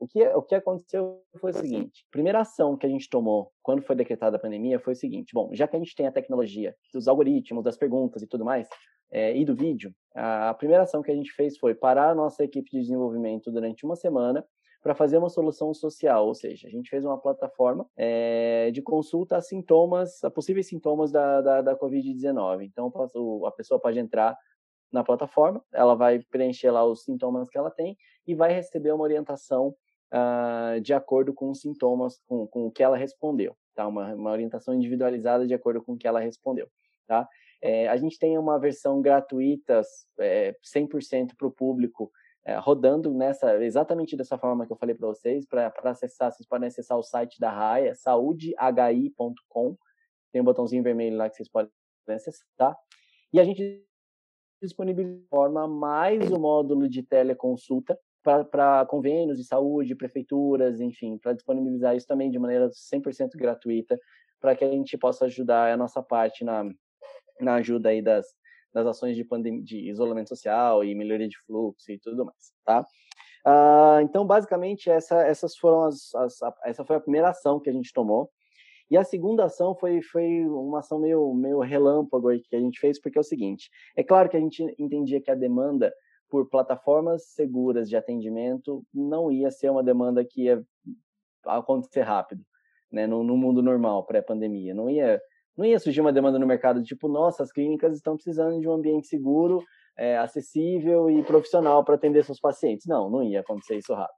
O que, o que aconteceu foi o seguinte: a primeira ação que a gente tomou quando foi decretada a pandemia foi o seguinte: bom, já que a gente tem a tecnologia dos algoritmos, das perguntas e tudo mais, é, e do vídeo, a primeira ação que a gente fez foi parar a nossa equipe de desenvolvimento durante uma semana para fazer uma solução social, ou seja, a gente fez uma plataforma é, de consulta a sintomas, a possíveis sintomas da, da, da Covid-19. Então, a pessoa pode entrar na plataforma, ela vai preencher lá os sintomas que ela tem e vai receber uma orientação uh, de acordo com os sintomas, com, com o que ela respondeu, tá? Uma, uma orientação individualizada de acordo com o que ela respondeu, tá? É, a gente tem uma versão gratuita, é, 100% para o público, é, rodando nessa exatamente dessa forma que eu falei para vocês. Para acessar, vocês podem acessar o site da Raia, saudehi.com. Tem um botãozinho vermelho lá que vocês podem acessar. E a gente disponibiliza mais o módulo de teleconsulta para convênios de saúde, prefeituras, enfim, para disponibilizar isso também de maneira 100% gratuita, para que a gente possa ajudar a nossa parte na, na ajuda aí das, das ações de, de isolamento social e melhoria de fluxo e tudo mais, tá? Uh, então, basicamente, essa, essas foram as, as, a, essa foi a primeira ação que a gente tomou. E a segunda ação foi, foi uma ação meio, meio relâmpago que a gente fez, porque é o seguinte: é claro que a gente entendia que a demanda por plataformas seguras de atendimento não ia ser uma demanda que ia acontecer rápido, né, no, no mundo normal, pré-pandemia. Não ia não ia surgir uma demanda no mercado tipo, nossa, as clínicas estão precisando de um ambiente seguro, é, acessível e profissional para atender seus pacientes. Não, não ia acontecer isso rápido.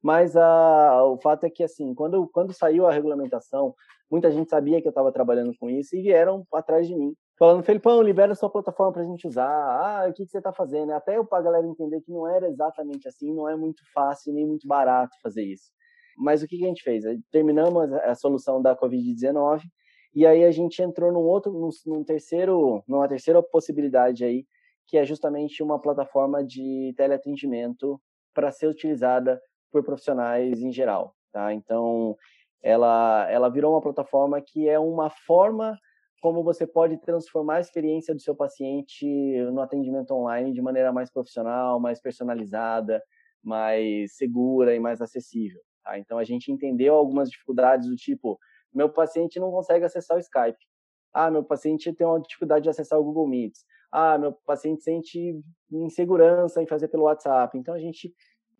Mas a, o fato é que, assim, quando, quando saiu a regulamentação, muita gente sabia que eu estava trabalhando com isso e vieram atrás de mim, falando, Felipão, libera sua plataforma para a gente usar. Ah, o que, que você está fazendo? Até para a galera entender que não era exatamente assim, não é muito fácil nem muito barato fazer isso. Mas o que, que a gente fez? Terminamos a solução da Covid-19 E aí a gente entrou num outro, num, num terceiro, numa terceira possibilidade aí, que é justamente uma plataforma de teleatendimento para ser utilizada por profissionais em geral, tá? Então, ela ela virou uma plataforma que é uma forma como você pode transformar a experiência do seu paciente no atendimento online de maneira mais profissional, mais personalizada, mais segura e mais acessível. Tá? Então a gente entendeu algumas dificuldades do tipo, meu paciente não consegue acessar o Skype. Ah, meu paciente tem uma dificuldade de acessar o Google Meets. Ah, meu paciente sente insegurança em fazer pelo WhatsApp. Então a gente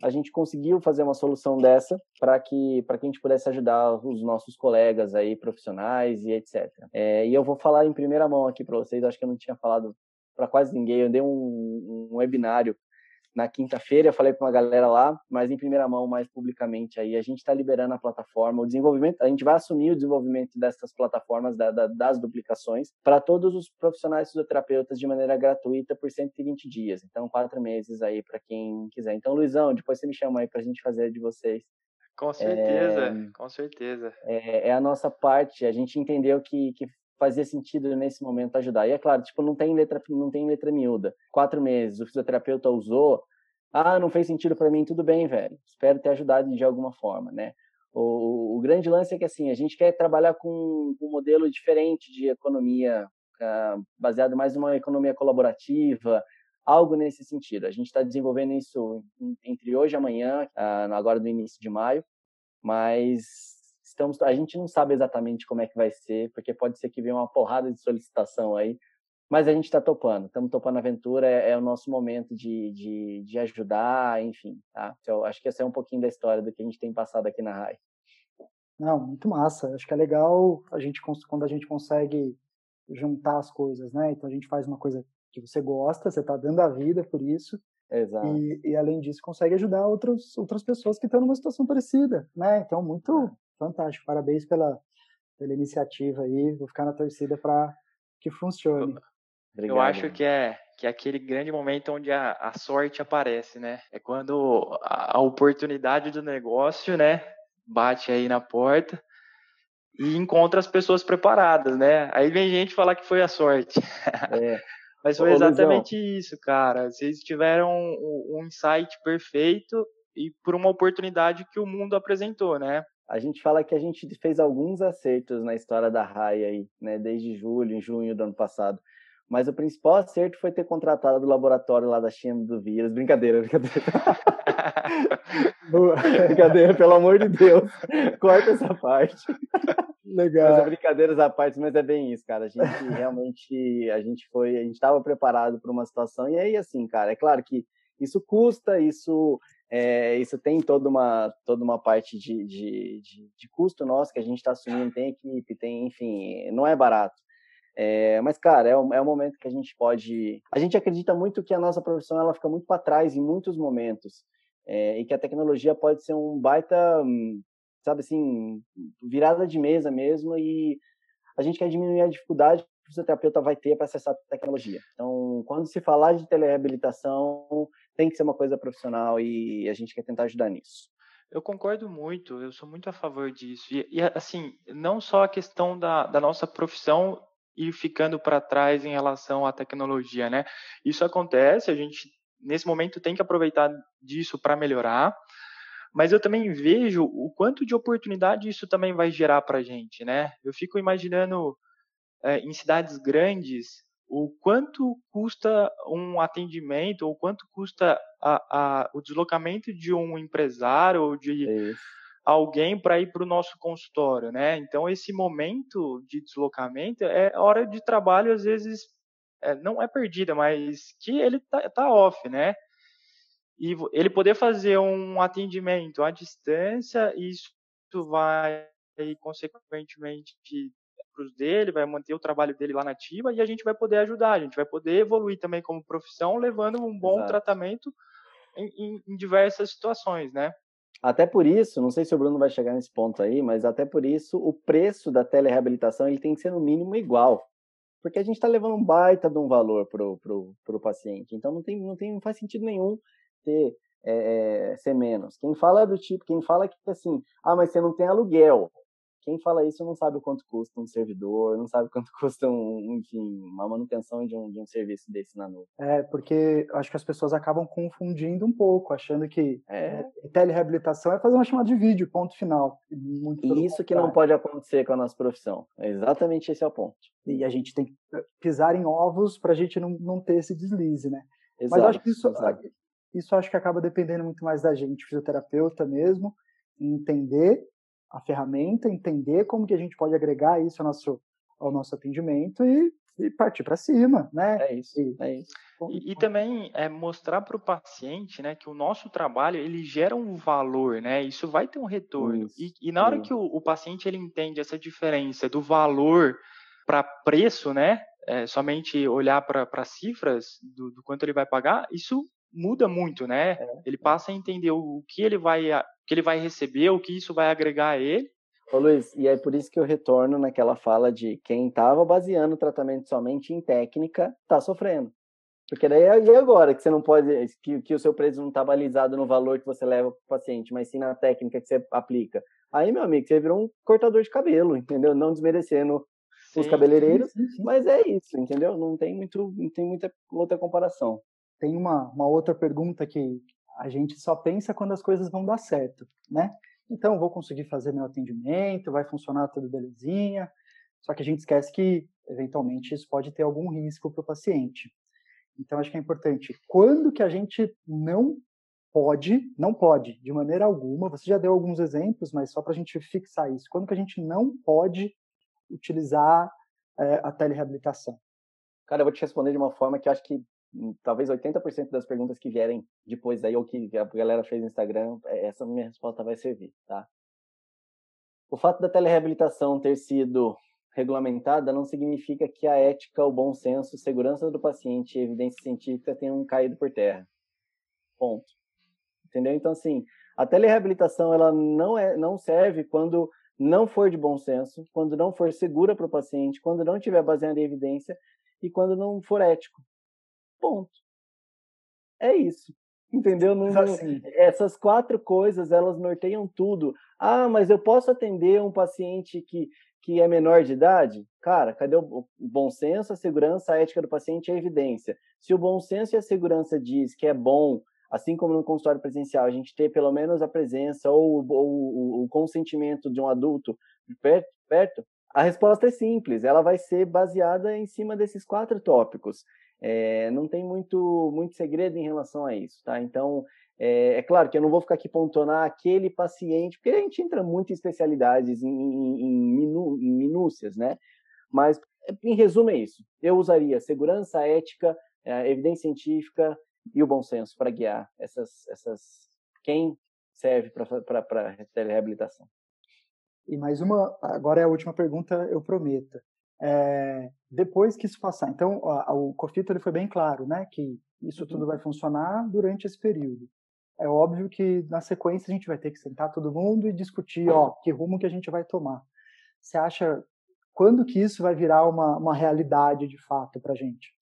a gente conseguiu fazer uma solução dessa para que para que a gente pudesse ajudar os nossos colegas aí profissionais e etc. É, e eu vou falar em primeira mão aqui para vocês. Acho que eu não tinha falado para quase ninguém. Eu dei um, um webinário na quinta-feira, eu falei para uma galera lá, mas em primeira mão, mais publicamente aí, a gente está liberando a plataforma, o desenvolvimento, a gente vai assumir o desenvolvimento dessas plataformas, da, da, das duplicações, para todos os profissionais fisioterapeutas de maneira gratuita por 120 dias. Então, quatro meses aí para quem quiser. Então, Luizão, depois você me chama aí para a gente fazer de vocês. Com certeza, é, com certeza. É, é, a nossa parte, a gente entendeu que, que fazia sentido nesse momento ajudar. E é claro, tipo, não tem letra, não tem letra miúda. Quatro meses, o fisioterapeuta usou, ah, não fez sentido para mim, tudo bem, velho. Espero ter ajudado de alguma forma, né? O, o grande lance é que assim a gente quer trabalhar com, um modelo diferente de economia, uh, baseado mais numa economia colaborativa, algo nesse sentido. A gente está desenvolvendo isso entre hoje e amanhã, uh, agora no início de maio, mas estamos, a gente não sabe exatamente como é que vai ser, porque pode ser que venha uma porrada de solicitação aí, mas a gente está topando, estamos topando a aventura, é, é, o nosso momento de, de, de ajudar, enfim, tá? Então, acho que essa é um pouquinho da história do que a gente tem passado aqui na RAI. Não, muito massa. Acho que é legal a gente quando a gente consegue juntar as coisas, né? Então a gente faz uma coisa que você gosta, você está dando a vida por isso. Exato. E, e além disso consegue ajudar outros, outras pessoas que estão numa situação parecida, né? Então muito é. Fantástico. Parabéns pela, pela iniciativa aí. Vou ficar na torcida para que funcione. Obrigado. Eu acho que é que é aquele grande momento onde a, a sorte aparece, né? É quando a, a oportunidade do negócio, né, bate aí na porta e encontra as pessoas preparadas, né? Aí vem gente falar que foi a sorte. É. *laughs* Mas foi exatamente isso, cara. Vocês tiveram um, um insight perfeito e por uma oportunidade que o mundo apresentou, né? A gente fala que a gente fez alguns acertos na história da RAI aí, né? Desde julho, junho do ano passado. Mas o principal acerto foi ter contratado o laboratório lá da China do vírus. Brincadeira, brincadeira. *laughs* brincadeira, pelo amor de Deus. Corta essa parte. Legal. Mas, brincadeiras à parte, mas é bem isso, cara. A gente realmente, a gente foi, a gente estava preparado para uma situação. E aí, assim, cara, é claro que isso custa, isso é, isso tem toda uma, toda uma parte de, de, de, de custo nosso que a gente está assumindo, tem equipe, tem, enfim, não é barato. É, mas, cara, é o, é o momento que a gente pode. A gente acredita muito que a nossa profissão ela fica muito para trás em muitos momentos. É, e que a tecnologia pode ser um baita, sabe assim, virada de mesa mesmo. E a gente quer diminuir a dificuldade o fisioterapeuta vai ter para acessar a tecnologia. Então, quando se falar de telereabilitação, tem que ser uma coisa profissional e a gente quer tentar ajudar nisso. Eu concordo muito, eu sou muito a favor disso. E, e assim, não só a questão da, da nossa profissão ir ficando para trás em relação à tecnologia, né? Isso acontece, a gente nesse momento tem que aproveitar disso para melhorar, mas eu também vejo o quanto de oportunidade isso também vai gerar para a gente, né? Eu fico imaginando em cidades grandes o quanto custa um atendimento ou quanto custa a, a, o deslocamento de um empresário ou de é alguém para ir para o nosso consultório, né? Então esse momento de deslocamento é hora de trabalho às vezes é, não é perdida, mas que ele tá, tá off, né? E ele poder fazer um atendimento à distância, isso vai consequentemente para dele, vai manter o trabalho dele lá na ativa e a gente vai poder ajudar, a gente vai poder evoluir também como profissão, levando um bom Exato. tratamento em, em, em diversas situações, né? Até por isso, não sei se o Bruno vai chegar nesse ponto aí, mas até por isso o preço da telereabilitação ele tem que ser no mínimo igual. Porque a gente está levando um baita de um valor pro, pro, pro paciente. Então não tem, não tem, não faz sentido nenhum ter é, é ser menos. Quem fala é do tipo, quem fala que assim, ah, mas você não tem aluguel. Quem fala isso não sabe o quanto custa um servidor, não sabe *laughs* quanto custa, um, enfim, uma manutenção de um, de um serviço desse na nuvem. É, porque acho que as pessoas acabam confundindo um pouco, achando que é. telereabilitação é fazer uma chamada de vídeo, ponto final. Muito e isso que não pode acontecer com a nossa profissão. É exatamente esse é o ponto. E a gente tem que pisar em ovos para a gente não, não ter esse deslize, né? Exato, Mas acho que isso, exato. isso acho que acaba dependendo muito mais da gente, fisioterapeuta mesmo, entender a ferramenta, entender como que a gente pode agregar isso ao nosso, ao nosso atendimento e, e partir para cima, né? É isso, e, é isso. E, e, também é mostrar para o paciente, né, que o nosso trabalho ele gera um valor, né? Isso vai ter um retorno. Isso, e, e, na hora que o, o, paciente ele entende essa diferença do valor para preço, né? É, somente olhar para cifras do, do, quanto ele vai pagar, isso muda muito, né? É. Ele passa a entender o, que ele vai que ele vai receber, o que isso vai agregar a ele. Ô Luiz, e é por isso que eu retorno naquela fala de quem estava baseando o tratamento somente em técnica está sofrendo. Porque daí é, agora que você não pode, que, que o seu preço não está balizado no valor que você leva para o paciente, mas sim na técnica que você aplica. Aí, meu amigo, você virou um cortador de cabelo, entendeu? Não desmerecendo sim, os cabeleireiros, sim, sim, mas é isso, entendeu? Não tem muito, não tem muita outra comparação. Tem uma, uma outra pergunta que a gente só pensa quando as coisas vão dar certo, né? Então, vou conseguir fazer meu atendimento, vai funcionar tudo belezinha. Só que a gente esquece que, eventualmente, isso pode ter algum risco para o paciente. Então, acho que é importante. Quando que a gente não pode, não pode, de maneira alguma, você já deu alguns exemplos, mas só para a gente fixar isso. Quando que a gente não pode utilizar é, a telereabilitação? Cara, eu vou te responder de uma forma que acho que talvez 80% das perguntas que vierem depois aí, ou que a galera fez no Instagram, é, essa minha resposta vai servir, tá? O fato da telereabilitação ter sido regulamentada não significa que a ética, o bom senso, segurança do paciente e evidência científica tenham caído por terra. Ponto. Entendeu? Então, assim, a telereabilitação ela não, é, não serve quando não for de bom senso, quando não for segura para o paciente, quando não tiver baseada em evidência e quando não for ético. Ponto. É isso. Entendeu? Não, assim. essas quatro coisas, elas norteiam tudo. Ah, mas eu posso atender um paciente que, que é menor de idade? Cara, cadê o bom senso, a segurança, a ética do paciente e a evidência? Se o bom senso e a segurança diz que é bom, assim como no consultório presencial, a gente ter pelo menos a presença ou, ou, ou o consentimento de um adulto perto, perto, a resposta é simples, ela vai ser baseada em cima desses quatro tópicos. É, não tem muito, muito segredo em relação a isso, tá? Então, é, é, claro que eu não vou ficar aqui pontuando ah, aquele paciente, porque a gente entra muito em especialidades, em, em, em, minu, em minúcias, né? Mas, em resumo, é isso. Eu usaria segurança, ética, é, evidência científica e o bom senso para guiar essas, essas quem serve para reabilitação. E mais uma, agora é a última pergunta, eu prometo. É, depois que isso passar, então a, a, o COFITO ele foi bem claro, né, que isso uhum. tudo vai funcionar durante esse período. É óbvio que na sequência a gente vai ter que sentar todo mundo e discutir, ó, que rumo que a gente vai tomar. Você acha quando que isso vai virar uma, uma realidade de fato para a gente?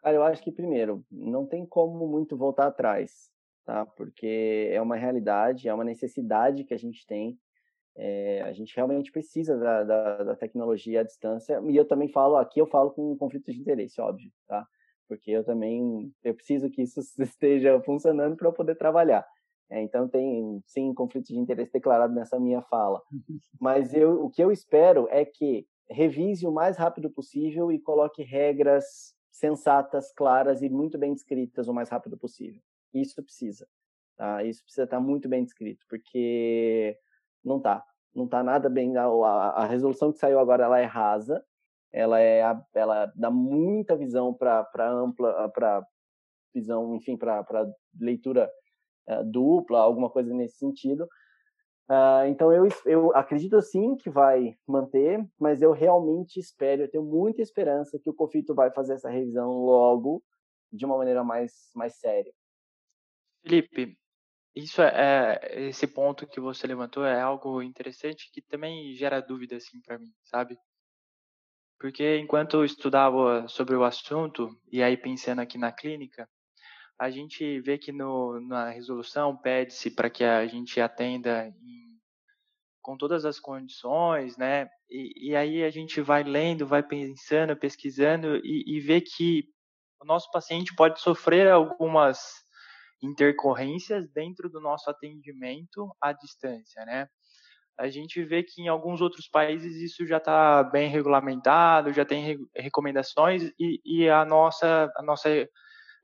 Cara, eu acho que primeiro não tem como muito voltar atrás, tá? Porque é uma realidade, é uma necessidade que a gente tem é, a gente realmente precisa da, da, da, tecnologia à distância. E eu também falo, aqui eu falo com conflito de interesse, óbvio, tá? Porque eu também, eu preciso que isso *laughs* esteja funcionando para eu poder trabalhar. É, então tem, sim, conflito de interesse declarado nessa minha fala. *laughs* Mas eu, o que eu espero é que revise o mais rápido possível e coloque regras sensatas, claras e muito bem descritas o mais rápido possível. Isso precisa. Tá? Isso precisa estar muito bem descrito, porque não tá. Não tá nada bem. A, a, resolução que saiu agora ela é rasa, ela é ela dá muita visão para ampla para visão, enfim, para leitura uh, dupla, alguma coisa nesse sentido. Uh, então eu, eu acredito sim que vai manter, mas eu realmente espero, eu tenho muita esperança que o Confito vai fazer essa revisão logo, de uma maneira mais, mais séria. Felipe, isso é, é, esse ponto que você levantou é algo interessante que também gera dúvida assim para mim, sabe? Porque enquanto eu estudava sobre o assunto e aí pensando aqui na clínica, a gente vê que no, na resolução pede-se para que a gente atenda em com todas as condições, né? E, e, aí a gente vai lendo, vai pensando, pesquisando e, e vê que o nosso paciente pode sofrer algumas intercorrências dentro do nosso atendimento à distância, né? A gente vê que em alguns outros países isso já está bem regulamentado, já tem re recomendações e, e, a nossa, a nossa,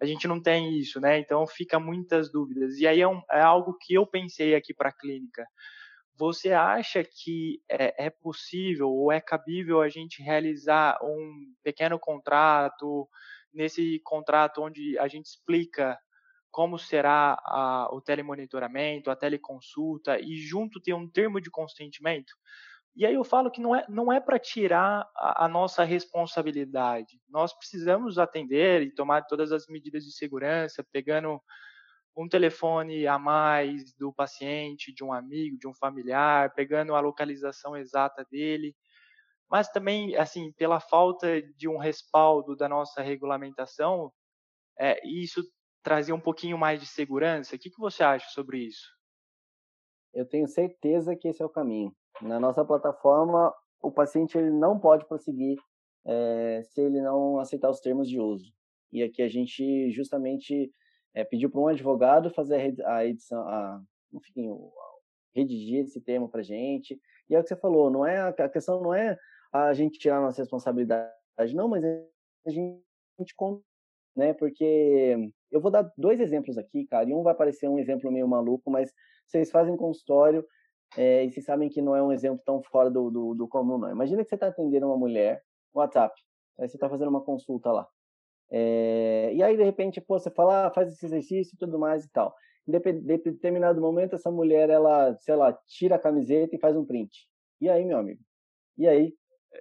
a gente não tem isso, né? Então fica muitas dúvidas. E aí é, um, é algo que eu pensei aqui para a clínica. Você acha que é, é possível ou é cabível a gente realizar um pequeno contrato nesse contrato onde a gente explica como será a, o telemonitoramento, a teleconsulta e junto ter um termo de consentimento. E aí eu falo que não é, não é para tirar a, a, nossa responsabilidade. Nós precisamos atender e tomar todas as medidas de segurança, pegando um telefone a mais do paciente, de um amigo, de um familiar, pegando a localização exata dele mas também, assim, pela falta de um respaldo da nossa regulamentação, é, isso trazia um pouquinho mais de segurança. O que, que você acha sobre isso? Eu tenho certeza que esse é o caminho. Na nossa plataforma, o paciente ele não pode prosseguir é, se ele não aceitar os termos de uso. E aqui a gente justamente é, pediu para um advogado fazer a edição, a, enfim, redigir esse termo para gente. E é o que você falou, não é a questão não é a gente tirar a nossa responsabilidade. Não, mas a gente, conta, né? Porque eu vou dar dois exemplos aqui, cara, e um vai parecer um exemplo meio maluco, mas vocês fazem consultório é, e vocês sabem que não é um exemplo tão fora do, do, do comum, não. Imagina que você está atendendo uma mulher, WhatsApp, aí você está fazendo uma consulta lá. É, e aí, de repente, pô, você fala, ah, faz esse exercício e tudo mais e tal. Em determinado momento, essa mulher, ela, sei lá, tira a camiseta e faz um print. E aí, meu amigo? E aí?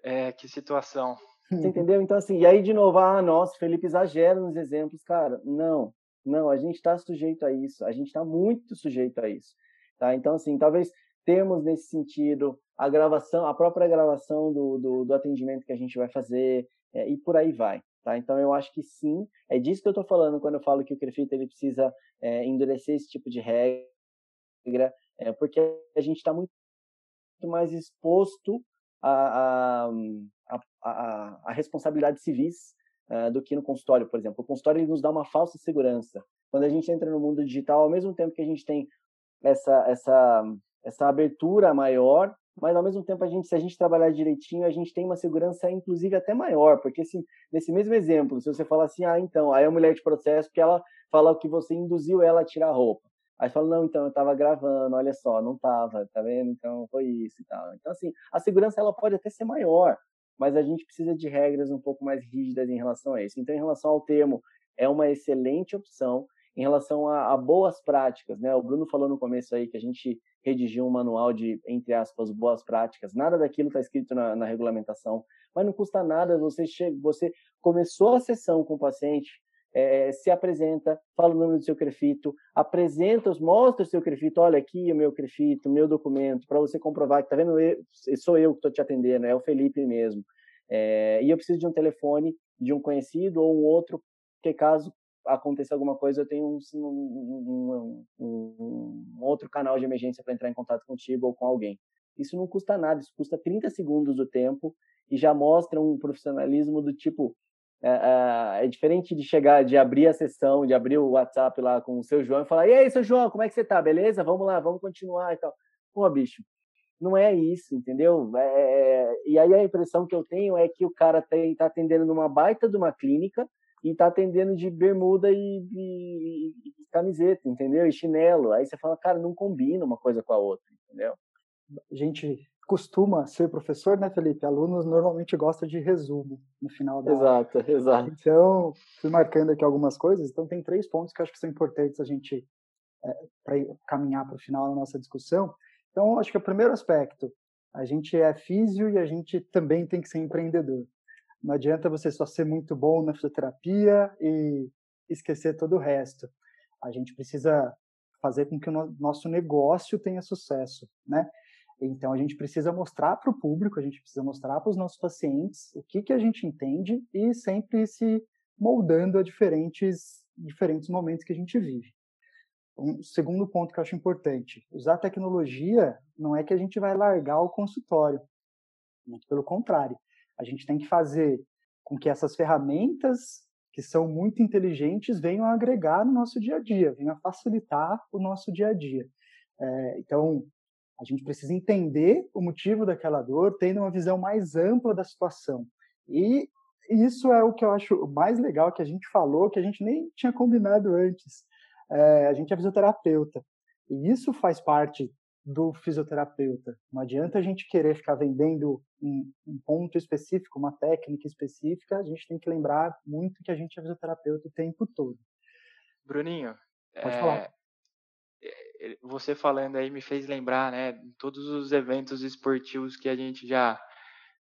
É, que situação. Você entendeu? Então, assim, e aí de novo, ah, nossa, Felipe exagera nos exemplos. Cara, não, não, a gente está sujeito a isso, a gente está muito sujeito a isso. Tá? Então, assim, talvez temos nesse sentido a gravação, a própria gravação do, do, do atendimento que a gente vai fazer é, e por aí vai. Tá? Então, eu acho que sim, é disso que eu estou falando quando eu falo que o CREFIT ele precisa é, endurecer esse tipo de regra, é, porque a gente está muito mais exposto a, a, a, a responsabilidades civis uh, do que no consultório, por exemplo. O consultório nos dá uma falsa segurança. Quando a gente entra no mundo digital, ao mesmo tempo que a gente tem essa, essa, essa abertura maior, mas ao mesmo tempo a gente, se a gente trabalhar direitinho, a gente tem uma segurança inclusive até maior, porque assim, nesse mesmo exemplo, se você falar assim, ah, então, aí a mulher de processo que ela fala que você induziu ela a tirar a roupa. Aí fala, não, então eu estava gravando, olha só, não estava, tá vendo? Então foi isso e tal. Então, assim, a segurança ela pode até ser maior, mas a gente precisa de regras um pouco mais rígidas em relação a isso. Então, em relação ao termo, é uma excelente opção. Em relação a, a boas práticas, né? O Bruno falou no começo aí que a gente redigiu um manual de, entre aspas, boas práticas. Nada daquilo está escrito na, na, regulamentação, mas não custa nada. Você, chega, você começou a sessão com o paciente, é, se apresenta, fala o nome do seu crefito, apresenta, mostra o seu crefito, olha aqui o meu crefito, o meu documento, para você comprovar que tá vendo, eu, sou eu que estou te atendendo, é o Felipe mesmo. É, e eu preciso de um telefone de um conhecido ou um outro, que caso aconteça alguma coisa, eu tenho um, um, um, um outro canal de emergência para entrar em contato contigo ou com alguém. Isso não custa nada, isso custa 30 segundos do tempo e já mostra um profissionalismo do tipo, é, é, é, diferente de chegar, de abrir a sessão, de abrir o WhatsApp lá com o seu João e falar: e aí, seu João, como é que você tá? Beleza? Vamos lá, vamos continuar e tal. Pô, bicho, não é isso, entendeu? É, é e aí a impressão que eu tenho é que o cara tem, tá atendendo numa baita de uma clínica e tá atendendo de bermuda e, e, e camiseta, entendeu? E chinelo. Aí você fala, cara, não combina uma coisa com a outra, entendeu? Gente costuma ser professor, né, Felipe? Alunos normalmente gostam de resumo no final da Exato, aula. exato. Então, fui marcando aqui algumas coisas. Então, tem três pontos que eu acho que são importantes a gente é, para caminhar para o final da nossa discussão. Então, acho que o primeiro aspecto, a gente é físio e a gente também tem que ser empreendedor. Não adianta você só ser muito bom na fisioterapia e esquecer todo o resto. A gente precisa fazer com que o nosso negócio tenha sucesso, né? Então a gente precisa mostrar para o público, a gente precisa mostrar para os nossos pacientes o que, que a gente entende e sempre se moldando a diferentes, diferentes momentos que a gente vive. Um segundo ponto que eu acho importante: usar tecnologia não é que a gente vai largar o consultório. Muito pelo contrário. A gente tem que fazer com que essas ferramentas que são muito inteligentes venham a agregar no nosso dia a dia, venham a facilitar o nosso dia a dia. É, então, a gente precisa entender o motivo daquela dor, tendo uma visão mais ampla da situação. E isso é o que eu acho mais legal que a gente falou, que a gente nem tinha combinado antes. É, a gente é fisioterapeuta. E isso faz parte do fisioterapeuta. Não adianta a gente querer ficar vendendo um, um, ponto específico, uma técnica específica, a gente tem que lembrar muito que a gente é fisioterapeuta o tempo todo. Bruninho, Pode é, falar. Você falando aí me fez lembrar, né, todos os eventos esportivos que a gente já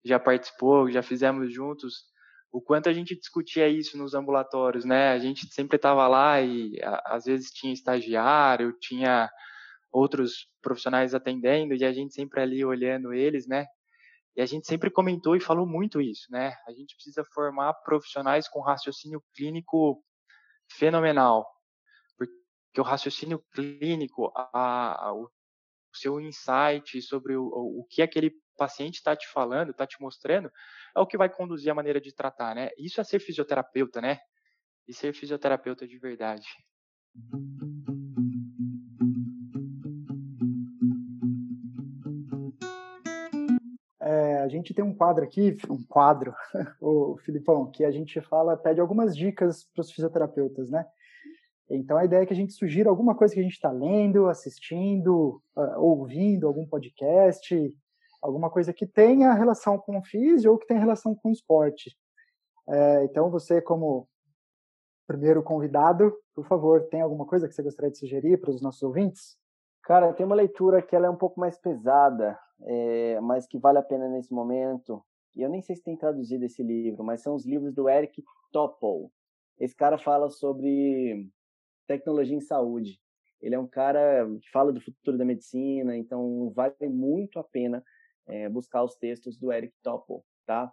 já participou, já fizemos juntos, o quanto a gente discutia isso nos ambulatórios, né? A gente sempre estava lá e a, às vezes tinha estagiário, tinha outros profissionais atendendo e a gente sempre ali olhando eles, né? E a gente sempre comentou e falou muito isso, né? A gente precisa formar profissionais com raciocínio clínico fenomenal, porque o raciocínio clínico, a, a, o seu insight sobre o, o que aquele paciente está te falando, está te mostrando, é o que vai conduzir a maneira de tratar, né? Isso é ser fisioterapeuta, né? E ser fisioterapeuta de verdade. É, a gente tem um quadro aqui, um quadro, *laughs* o Filipão, que a gente fala, pede algumas dicas para os fisioterapeutas, né? Então a ideia é que a gente sugira alguma coisa que a gente está lendo, assistindo, uh, ouvindo, algum podcast, alguma coisa que tenha relação com o físico ou que tenha relação com o esporte. É, então você, como primeiro convidado, por favor, tem alguma coisa que você gostaria de sugerir para os nossos ouvintes? Cara, tem uma leitura que ela é um pouco mais pesada, é, mas que vale a pena nesse momento. E eu nem sei se tem traduzido esse livro, mas são os livros do Eric Topol. Esse cara fala sobre tecnologia em saúde. Ele é um cara que fala do futuro da medicina, então vale muito a pena é, buscar os textos do Eric Topol, tá?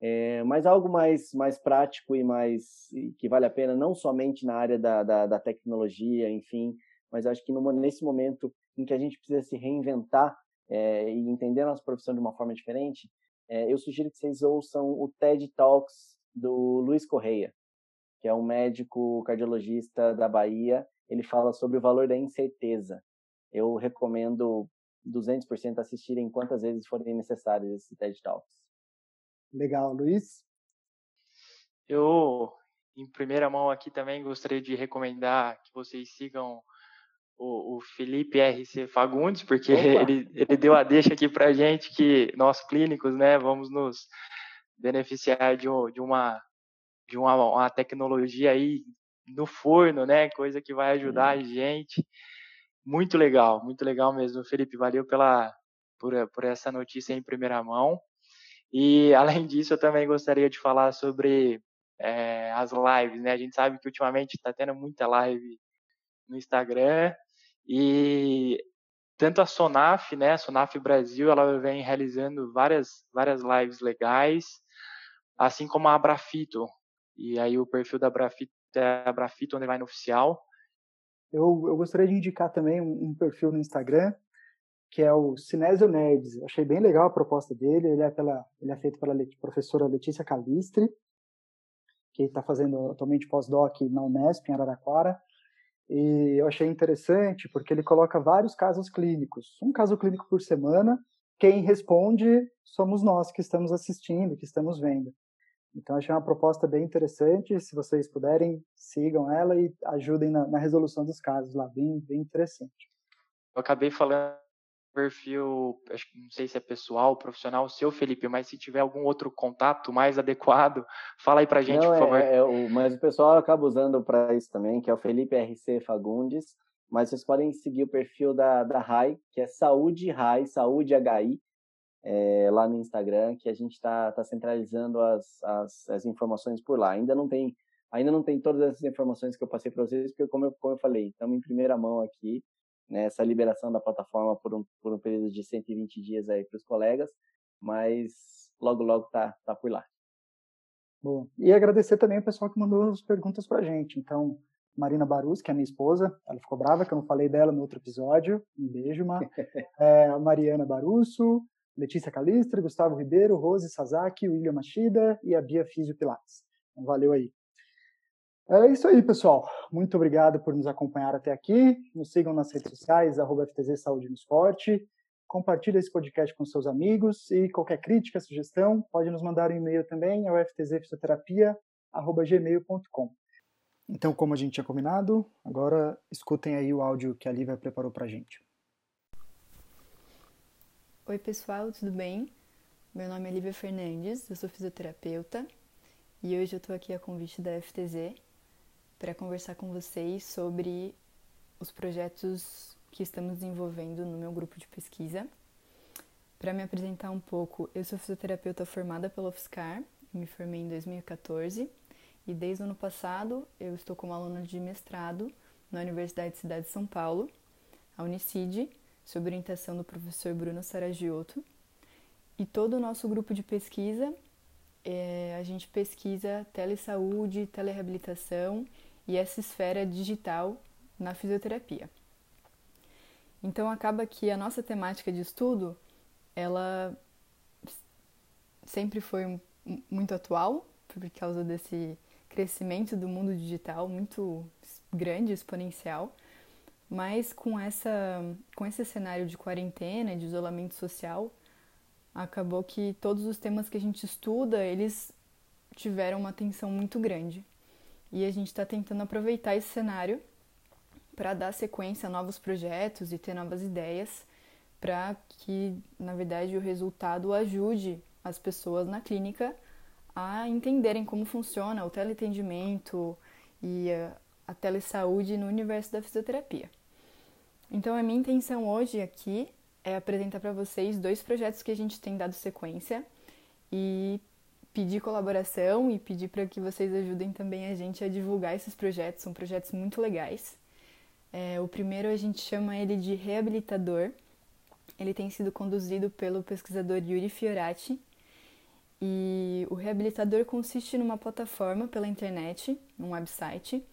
É, mas algo mais, mais prático e mais que vale a pena, não somente na área da, da, da tecnologia, enfim, mas acho que nesse momento em que a gente precisa se reinventar é, e entender a nossa profissão de uma forma diferente, eu sugiro que vocês ouçam o TED Talks do Luiz Correia, que é um médico cardiologista da Bahia. Ele fala sobre o valor da incerteza. Eu recomendo 200% assistirem quantas vezes forem necessárias esse TED Talks. Legal, Luiz? Eu, em primeira mão aqui também gostaria de recomendar que vocês sigam o, o Felipe RC Fagundes, porque ele, ele deu a deixa aqui para gente que nós clínicos, né, vamos nos beneficiar de, de uma de uma, uma, tecnologia aí no forno, né, coisa que vai ajudar a gente. Muito legal, muito legal mesmo, Felipe. Valeu pela por, por essa notícia em primeira mão. E *laughs* além disso, eu também gostaria de falar sobre é, as lives, né? A gente sabe que ultimamente está tendo muita live no Instagram e tanto a Sonaf, né, a Sonaf Brasil, ela vem realizando várias, várias lives legais, assim como a Abrafito. E aí o perfil da Abrafito é Abrafito Underline Oficial. Eu, eu gostaria de indicar também um, um perfil no Instagram, que é o Cinésio Nerds. Achei bem legal a proposta dele. Ele é, pela, ele é feito pela professora Letícia Calistri, que está fazendo atualmente pós-doc na Unesp, em Araraquara. E eu achei interessante porque ele coloca vários casos clínicos, um caso clínico por semana. Quem responde somos nós que estamos assistindo, que estamos vendo. Então, achei uma proposta bem interessante. Se vocês puderem, sigam ela e ajudem na, na resolução dos casos lá, bem, bem interessante. Eu acabei falando perfil, acho que não sei se é pessoal, profissional, seu Felipe, mas se tiver algum outro contato mais adequado, fala aí pra gente, não, por é, favor. É, é, mas o pessoal acaba usando para isso também, que é o Felipe RC Fagundes, mas vocês podem seguir o perfil da, da RAI, que é Saúde RAI, Saúde HI, é, lá no Instagram, que a gente está tá centralizando as, as, as informações por lá. Ainda não tem ainda não tem todas essas informações que eu passei para vocês, porque como eu, como eu falei, estamos em primeira mão aqui, né, essa liberação da plataforma por um, por um período de 120 dias aí para os colegas, mas logo, logo tá, tá por lá. Bom, e agradecer também o pessoal que mandou as perguntas para a gente. Então, Marina Barus, que é minha esposa. Ela ficou brava que eu não falei dela no outro episódio. Um beijo, Ma. *laughs* É, Mariana Barusso, Letícia Calistre, Gustavo Ribeiro, Rose Sasaki, William Machida e a Bia Físio Pilates. Então, valeu aí. É isso aí, pessoal. Muito obrigado por nos acompanhar até aqui. Nos sigam nas redes sociais, arroba FTZ Saúde no Esporte. Compartilhe esse podcast com seus amigos e qualquer crítica, sugestão, pode nos mandar um e-mail também ao ftzfisioterapia.gmail.com. Então, como a gente tinha combinado, agora escutem aí o áudio que a Lívia preparou para a gente. Oi, pessoal, tudo bem? Meu nome é Lívia Fernandes, eu sou fisioterapeuta e hoje eu estou aqui a convite da FTZ para conversar com vocês sobre os projetos que estamos desenvolvendo no meu grupo de pesquisa. Para me apresentar um pouco, eu sou fisioterapeuta formada pela UFSCar, me formei em 2014 e desde o ano passado eu estou como aluna de mestrado na Universidade de Cidade de São Paulo, a Unicid, sob orientação do professor Bruno Saragiotto. E todo o nosso grupo de pesquisa, é, a gente pesquisa telesaúde, telereabilitação e essa esfera digital na fisioterapia. Então acaba que a nossa temática de estudo, ela sempre foi muito atual por causa desse crescimento do mundo digital muito grande, exponencial, mas com essa com esse cenário de quarentena, de isolamento social, acabou que todos os temas que a gente estuda, eles tiveram uma atenção muito grande. E a gente está tentando aproveitar esse cenário para dar sequência a novos projetos e ter novas ideias para que, na verdade, o resultado ajude as pessoas na clínica a entenderem como funciona o teleatendimento e a, telesaúde no universo da fisioterapia. Então, a minha intenção hoje aqui é apresentar para vocês dois projetos que a gente tem dado sequência e pedir colaboração e pedir para que vocês ajudem também a gente a divulgar esses projetos. São projetos muito legais. É, o primeiro a gente chama ele de reabilitador. Ele tem sido conduzido pelo pesquisador Yuri Fiorati. E o reabilitador consiste numa plataforma pela internet, num website.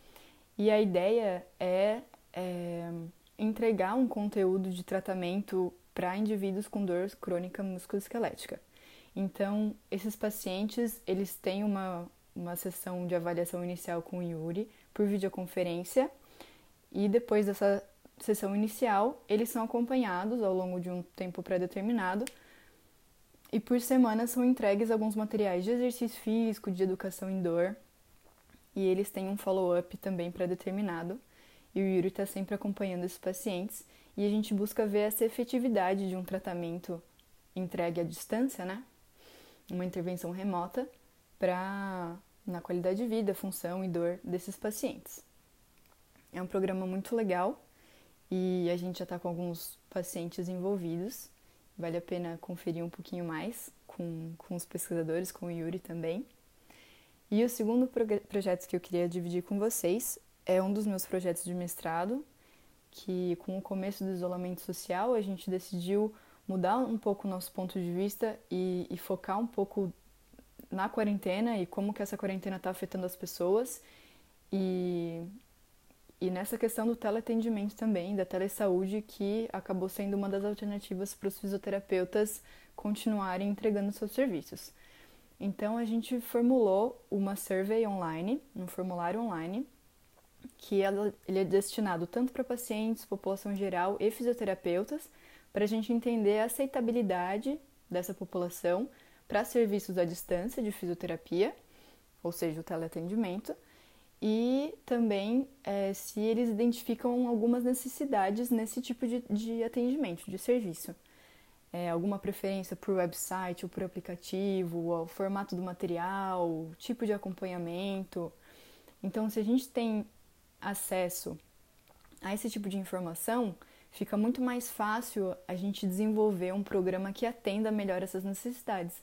E a ideia é, é entregar um conteúdo de tratamento para indivíduos com dor crônica musculoesquelética. Então, esses pacientes, eles têm uma, uma sessão de avaliação inicial com o Yuri por videoconferência e depois dessa sessão inicial, eles são acompanhados ao longo de um tempo pré-determinado e por semana são entregues alguns materiais de exercício físico, de educação em dor e eles têm um follow-up também pré-determinado e o Yuri está sempre acompanhando esses pacientes e a gente busca ver essa efetividade de um tratamento entregue à distância, né? uma intervenção remota para na qualidade de vida, função e dor desses pacientes. É um programa muito legal e a gente já está com alguns pacientes envolvidos. Vale a pena conferir um pouquinho mais com, com os pesquisadores, com o Yuri também. E o segundo projeto que eu queria dividir com vocês é um dos meus projetos de mestrado, que com o começo do isolamento social a gente decidiu mudar um pouco o nosso ponto de vista e, e focar um pouco na quarentena e como que essa quarentena está afetando as pessoas e, e nessa questão do teleatendimento também, da telesaúde, que acabou sendo uma das alternativas para os fisioterapeutas continuarem entregando seus serviços. Então a gente formulou uma survey online, um formulário online, que ela, ele é destinado tanto para pacientes, população geral e fisioterapeutas, para a gente entender a aceitabilidade dessa população para serviços à distância de fisioterapia, ou seja, o teleatendimento, e também é, se eles identificam algumas necessidades nesse tipo de, de atendimento, de serviço. É, alguma preferência por website ou por aplicativo, o formato do material, tipo de acompanhamento. Então, se a gente tem acesso a esse tipo de informação, fica muito mais fácil a gente desenvolver um programa que atenda melhor essas necessidades.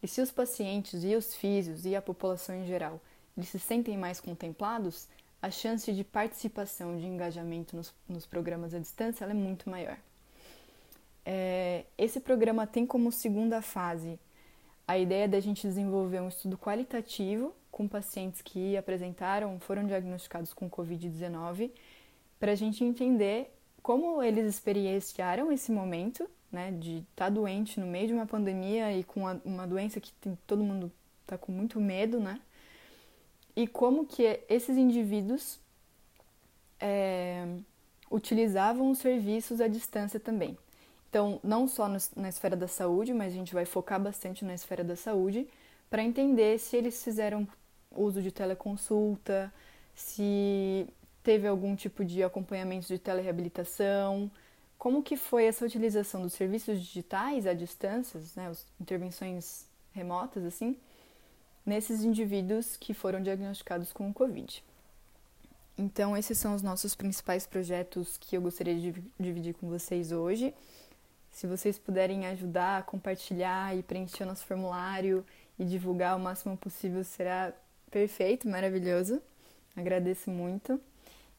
E se os pacientes e os físios e a população em geral eles se sentem mais contemplados, a chance de participação, de engajamento nos, nos programas à distância é muito maior. É, esse programa tem como segunda fase a ideia da gente desenvolver um estudo qualitativo com pacientes que apresentaram, foram diagnosticados com Covid-19, para a gente entender como eles experienciaram esse momento, né, de estar tá doente no meio de uma pandemia e com uma doença que tem, todo mundo está com muito medo, né, e como que esses indivíduos é, utilizavam os serviços à distância também. Então, não só no, na esfera da saúde, mas a gente vai focar bastante na esfera da saúde para entender se eles fizeram uso de teleconsulta, se teve algum tipo de acompanhamento de telereabilitação, como que foi essa utilização dos serviços digitais à distância, né, as intervenções remotas assim, nesses indivíduos que foram diagnosticados com o COVID. Então, esses são os nossos principais projetos que eu gostaria de dividir com vocês hoje. Se vocês puderem ajudar, compartilhar e preencher nosso formulário e divulgar o máximo possível, será perfeito, maravilhoso. Agradeço muito.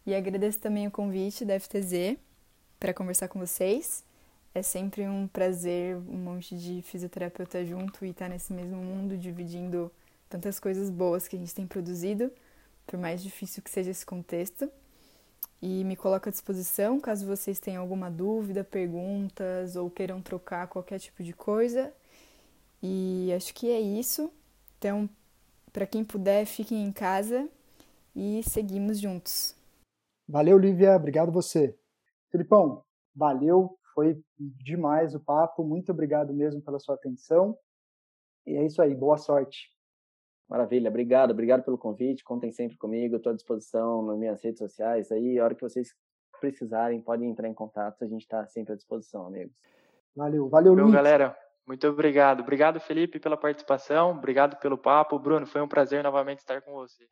E agradeço também o convite da FTZ para conversar com vocês. É sempre um prazer, um monte de fisioterapeuta junto e estar tá nesse mesmo mundo, dividindo tantas coisas boas que a gente tem produzido, por mais difícil que seja esse contexto. E me coloco à disposição caso vocês tenham alguma dúvida, perguntas ou queiram trocar qualquer tipo de coisa. E acho que é isso. Então, para quem puder, fiquem em casa e seguimos juntos. Valeu, Lívia. Obrigado você. Filipão, valeu. Foi demais o papo. Muito obrigado mesmo pela sua atenção. E é isso aí. Boa sorte. Maravilha, obrigado, obrigado pelo convite. Contem sempre comigo, estou à disposição nas minhas redes sociais. Aí, a hora que vocês precisarem, podem entrar em contato. A gente está sempre à disposição, amigos. Valeu, valeu, Luiz. galera. Muito obrigado. Obrigado, Felipe, pela participação. Obrigado pelo papo. Bruno, foi um prazer novamente estar com você.